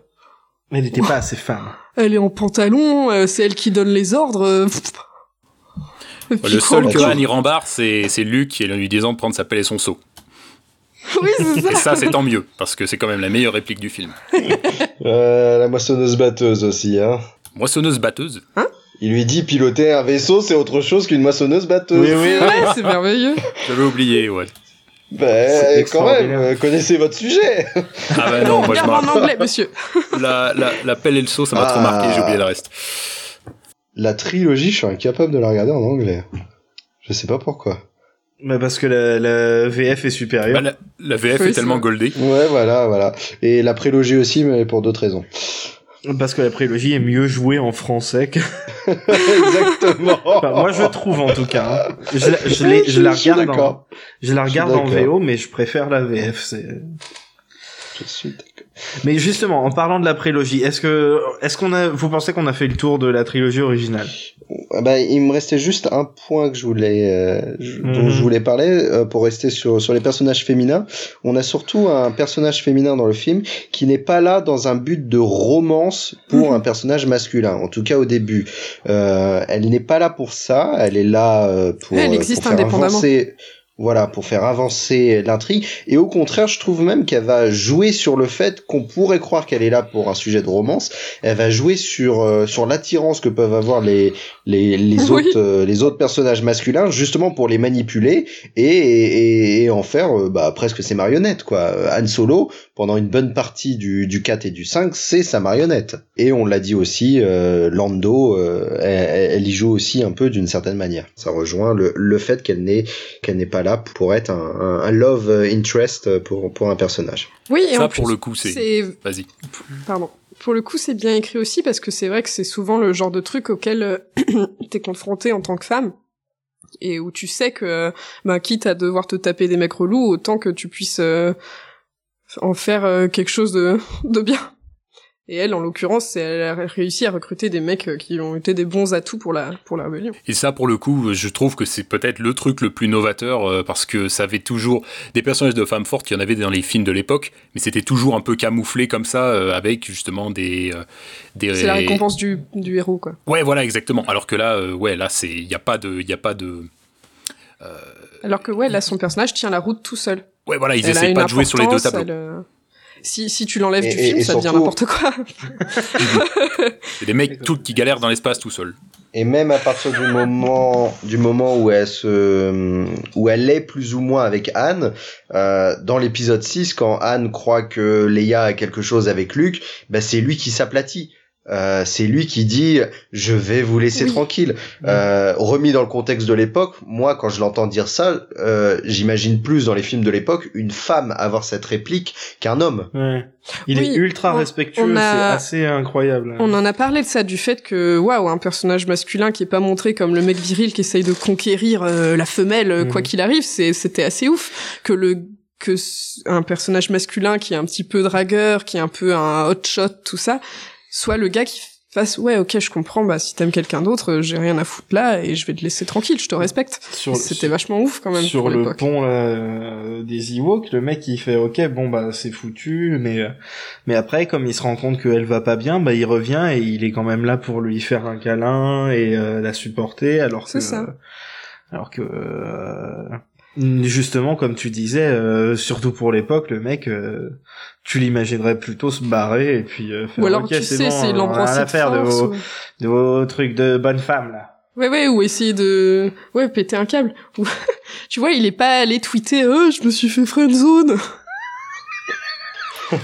Elle n'était pas assez femme. elle est en pantalon, euh, c'est elle qui donne les ordres. euh, Le seul que Anne y rembarre, c'est c'est Luc qui lui disant de prendre sa pelle et son seau. Oui, c'est ça. Et ça, c'est tant mieux, parce que c'est quand même la meilleure réplique du film. Euh, la moissonneuse batteuse aussi, hein. Moissonneuse batteuse. Il lui dit piloter un vaisseau, c'est autre chose qu'une moissonneuse batteuse. Oui, oui, C'est vrai, c'est merveilleux. J'avais oublié, ouais. Bah, C'est quand même, euh, connaissez votre sujet. Ah bah non, moi je regarde en anglais, monsieur. la, la, la pelle et le seau, ça m'a trop Ah. marqué, j'ai oublié le reste. La trilogie, je suis incapable de la regarder en anglais. Je sais pas pourquoi. Mais parce que la, la VF est supérieure. Bah, la, la VF Oui, est tellement goldée. Ouais, voilà, voilà. Et la prélogie aussi, mais pour d'autres raisons. Parce que la prélogie est mieux jouée en français que... Exactement. Enfin, moi, je trouve, en tout cas. hein. Je, la- je, je regarde en, je la regarde en. VO, mais je préfère la VF. C'est... Je suis d'accord. Mais justement, en parlant de la prélogie, est-ce que, est-ce qu'on a, vous pensez qu'on a fait le tour de la trilogie originale? Ah bah, il me restait juste un point que je voulais, euh, je- dont Mhm. je voulais parler euh, pour rester sur sur les personnages féminins. On a surtout un personnage féminin dans le film qui n'est pas là dans un but de romance pour un personnage masculin. En tout cas au début, euh, elle n'est pas là pour ça. Elle est là euh, pour, Elle existe pour faire indépendamment. avancer. Voilà, pour faire avancer l'intrigue. Et au contraire, je trouve même qu'elle va jouer sur le fait qu'on pourrait croire qu'elle est là pour un sujet de romance. Elle va jouer sur euh, sur l'attirance que peuvent avoir les les les Oui. autres euh, les autres personnages masculins justement pour les manipuler et et, et en faire euh, bah presque ses marionnettes quoi. Han Solo pendant une bonne partie du du 4 et du 5, c'est sa marionnette. Et on l'a dit aussi euh, Lando euh, elle, elle y joue aussi un peu d'une certaine manière. Ça rejoint le le fait qu'elle n'est qu'elle n'est pas là pour être un, un, un love interest pour pour un personnage. Oui, et Ça, en pour plus, le coup, c'est- c'est Vas-y. pardon. Pour le coup, c'est bien écrit aussi parce que c'est vrai que c'est souvent le genre de truc auquel euh, t'es confronté en tant que femme. et où tu sais que bah, quitte à devoir te taper des mecs relous autant que tu puisses euh, en faire euh, quelque chose de, de bien et elle en l'occurrence elle a réussi à recruter des mecs euh, qui ont été des bons atouts pour la pour la rébellion Et ça, pour le coup, je trouve que c'est peut-être le truc le plus novateur euh, parce que ça avait toujours des personnages de femmes fortes. Il y en avait dans les films de l'époque, mais c'était toujours un peu camouflé comme ça euh, avec justement des euh, des. c'est la récompense du, du héros quoi Ouais, voilà, exactement. Alors que là, ouais, là, c'est il y a pas de, il y a pas de. alors que ouais là son personnage tient la route tout seul Ouais, voilà, ils Elle une pas de jouer sur les deux tableaux. elle, euh, si si tu l'enlèves du et- film et ça devient n'importe quoi C'est des mecs tout, qui galèrent dans l'espace tout seuls. Et même à partir du moment du moment où elle se où elle est plus ou moins avec Anne euh, dans l'épisode 6 quand Anne croit que Leia a quelque chose avec Luke, bah c'est lui qui s'aplatit. Euh, c'est lui qui dit je vais vous laisser Oui. tranquille. Euh, remis dans le contexte de l'époque, moi quand je l'entends dire ça, euh, j'imagine plus dans les films de l'époque une femme avoir cette réplique qu'un homme. Ouais. Il Oui, est ultra on- respectueux, a- c'est assez incroyable. On en a parlé de ça, du fait que, waouh, un personnage masculin qui est pas montré comme le mec viril qui essaye de conquérir euh, la femelle, euh, quoi Mhm. qu'il arrive, c'est, c'était assez ouf. Que le, que un personnage masculin qui est un petit peu dragueur, qui est un peu un hot shot, tout ça, soit le gars qui fasse, ouais, ok, je comprends, bah, si t'aimes quelqu'un d'autre, euh, j'ai rien à foutre là et je vais te laisser tranquille, je te respecte. C'était vachement ouf quand même sur le pont là, euh, des Ewoks, le mec il fait ok bon bah c'est foutu mais euh, mais après comme il se rend compte qu'elle va pas bien bah il revient et il est quand même là pour lui faire un câlin et euh, la supporter alors que alors que euh, justement comme tu disais euh, surtout pour l'époque le mec euh, tu l'imaginerais plutôt se barrer et puis euh, faire Ou alors, ok tu sais, bon c'est on a l'embrasser rien à de faire de vos, ou- de vos trucs de bonne femme là Ouais, ouais, ou essayer de, ouais, péter un câble. Tu vois, il est pas allé tweeter, oh, je me suis fait friendzone.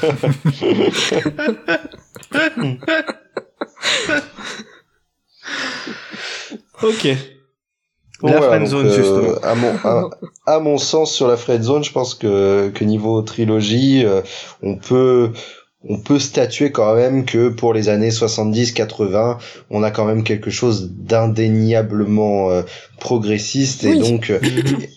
ok Bon, la voilà, donc, euh, justement À mon, à, à mon sens, sur la friendzone, je pense que, que niveau trilogie, euh, on peut, on peut statuer quand même que pour les années 70-80, on a quand même quelque chose d'indéniablement euh, progressiste et Oui. donc,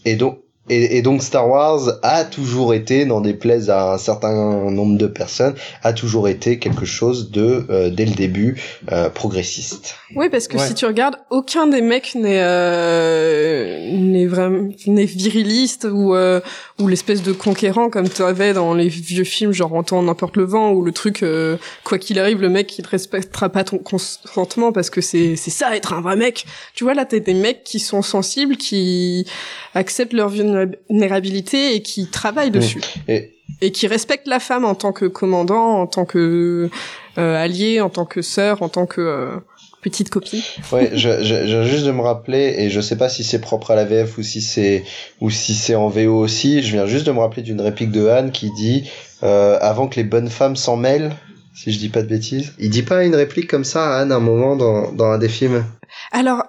et donc, et, et donc Star Wars a toujours été, n'en déplaise à un certain nombre de personnes, a toujours été quelque chose de, euh, dès le début, euh, progressiste. Oui, parce que Ouais. si tu regardes, aucun des mecs n'est euh, n'est vraiment n'est viriliste ou euh, ou l'espèce de conquérant comme tu avais dans les vieux films genre Entend n'importe le vent ou le truc euh, quoi qu'il arrive le mec il ne respectera pas ton consentement parce que c'est c'est ça être un vrai mec. Tu vois là t'as des mecs qui sont sensibles qui acceptent leur vulnérabilité et qui travaillent dessus Et, et qui respectent la femme en tant que commandant, en tant que euh, allié, en tant que sœur, en tant que euh, petite copine. Ouais, je, je, je viens juste de me rappeler, et je sais pas si c'est propre à la VF ou si c'est ou si c'est en VO aussi. Je viens juste de me rappeler d'une réplique de Anne qui dit euh, avant que les bonnes femmes s'en mêlent. Si je dis pas de bêtises. Il dit pas une réplique comme ça à Anne à un moment dans, dans un des films? Alors,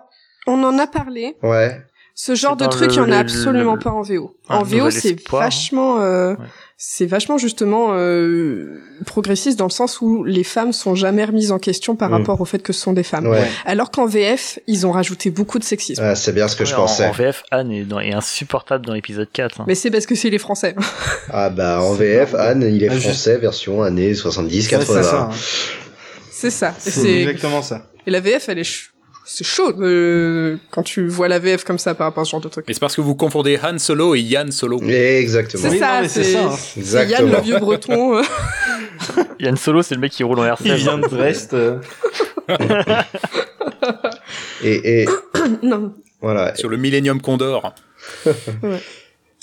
on en a parlé. Ouais. Ce genre de truc, il y en a absolument le- pas en VO. Ah, en VO, c'est hein. vachement, euh, Ouais. c'est vachement justement euh, progressiste dans le sens où les femmes sont jamais remises en question par Mm. rapport au fait que ce sont des femmes. Ouais. Alors qu'en VF, ils ont rajouté beaucoup de sexisme. Ah, c'est bien ce que je Ouais, pensais. En, VF, Anne est, dans- est insupportable dans l'épisode 4. hein. Mais c'est parce que c'est les Français. Ah bah en VF, Anne, il est Ah, français, version années 70, Ouais, 80. c'est ça hein. c'est exactement ça et la VF, elle est c'est chaud euh, quand tu vois la VF comme ça par rapport à ce genre de truc. Mais c'est parce que vous confondez Han Solo et Yann Solo. Exactement. C'est Oui, ça, c'est ça, hein. Exactement. Yann le vieux breton. Yann Solo, c'est le mec qui roule en R16. il vient de Brest. Et, et non. voilà. Sur le Millennium Condor.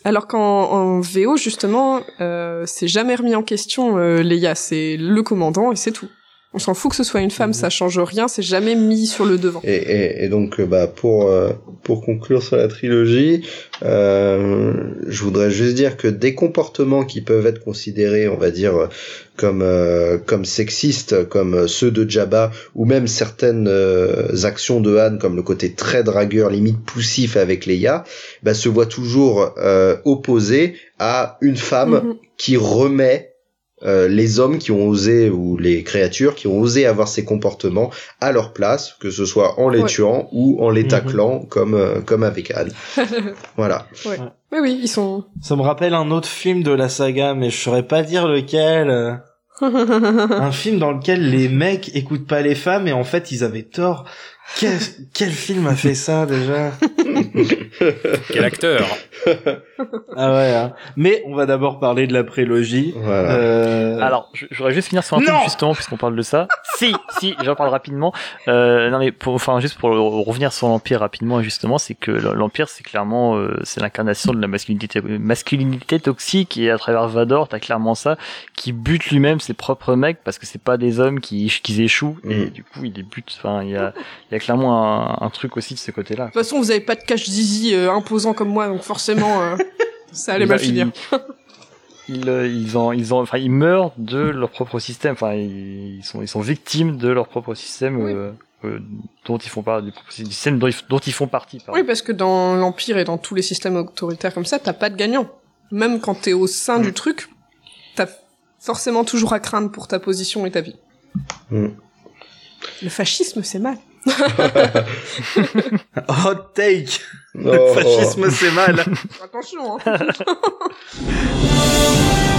Alors qu'en en VO, justement, euh, c'est jamais remis en question, euh, Leia. C'est le commandant et c'est tout. On s'en fout que ce soit une femme, ça change rien, c'est jamais mis sur le devant. Et, et, et donc, euh, bah, pour, euh, pour conclure sur la trilogie, euh, je voudrais juste dire que des comportements qui peuvent être considérés, on va dire, comme, euh, comme sexistes, comme ceux de Jabba, ou même certaines euh, actions de Han, comme le côté très dragueur, limite poussif avec Leia, bah, se voient toujours euh, opposés à une femme Mhm. qui remet euh, les hommes qui ont osé ou les créatures qui ont osé avoir ces comportements à leur place, que ce soit en les Ouais. tuant ou en les Mhm. taclant comme euh, comme avec Anne. voilà. Ouais. Mais oui, ils sont. Ça me rappelle un autre film de la saga, mais je saurais pas dire lequel. un film dans lequel les mecs écoutent pas les femmes et en fait ils avaient tort. Quel, quel film a fait ça déjà? Quel acteur Ah ouais. hein. Mais on va d'abord parler de la prélogie. Voilà. Euh, Alors, je, je voudrais juste finir sur un Non truc justement puisqu'on parle de ça. si, si, j'en parle rapidement. Euh, non mais pour, enfin juste pour revenir sur l'empire rapidement justement, c'est que l'empire c'est clairement euh, c'est l'incarnation de la masculinité masculinité toxique et à travers Vador t'as clairement ça qui bute lui-même ses propres mecs parce que c'est pas des hommes qui qui échouent et Mm. du coup il les bute. Enfin il y a il y a clairement un, un truc aussi de ce côté-là. De toute façon, vous avez pas de cache zizi euh, imposant comme moi, donc forcément, euh, ça allait mal finir. Ils, ils, euh, ils ont, ils ont, enfin, ils meurent de leur propre système. Enfin, ils sont, ils sont victimes de leur propre système Oui. euh, euh, dont ils font pas du système dont ils, dont ils font partie. pardon. Oui, parce que dans l'Empire et dans tous les systèmes autoritaires comme ça, t'as pas de gagnant. Même quand t'es au sein du truc, t'as forcément toujours à craindre pour ta position et ta vie. Mm. Le fascisme, c'est mal. Hot take. Oh, Le fascisme c'est mal. Attention, hein.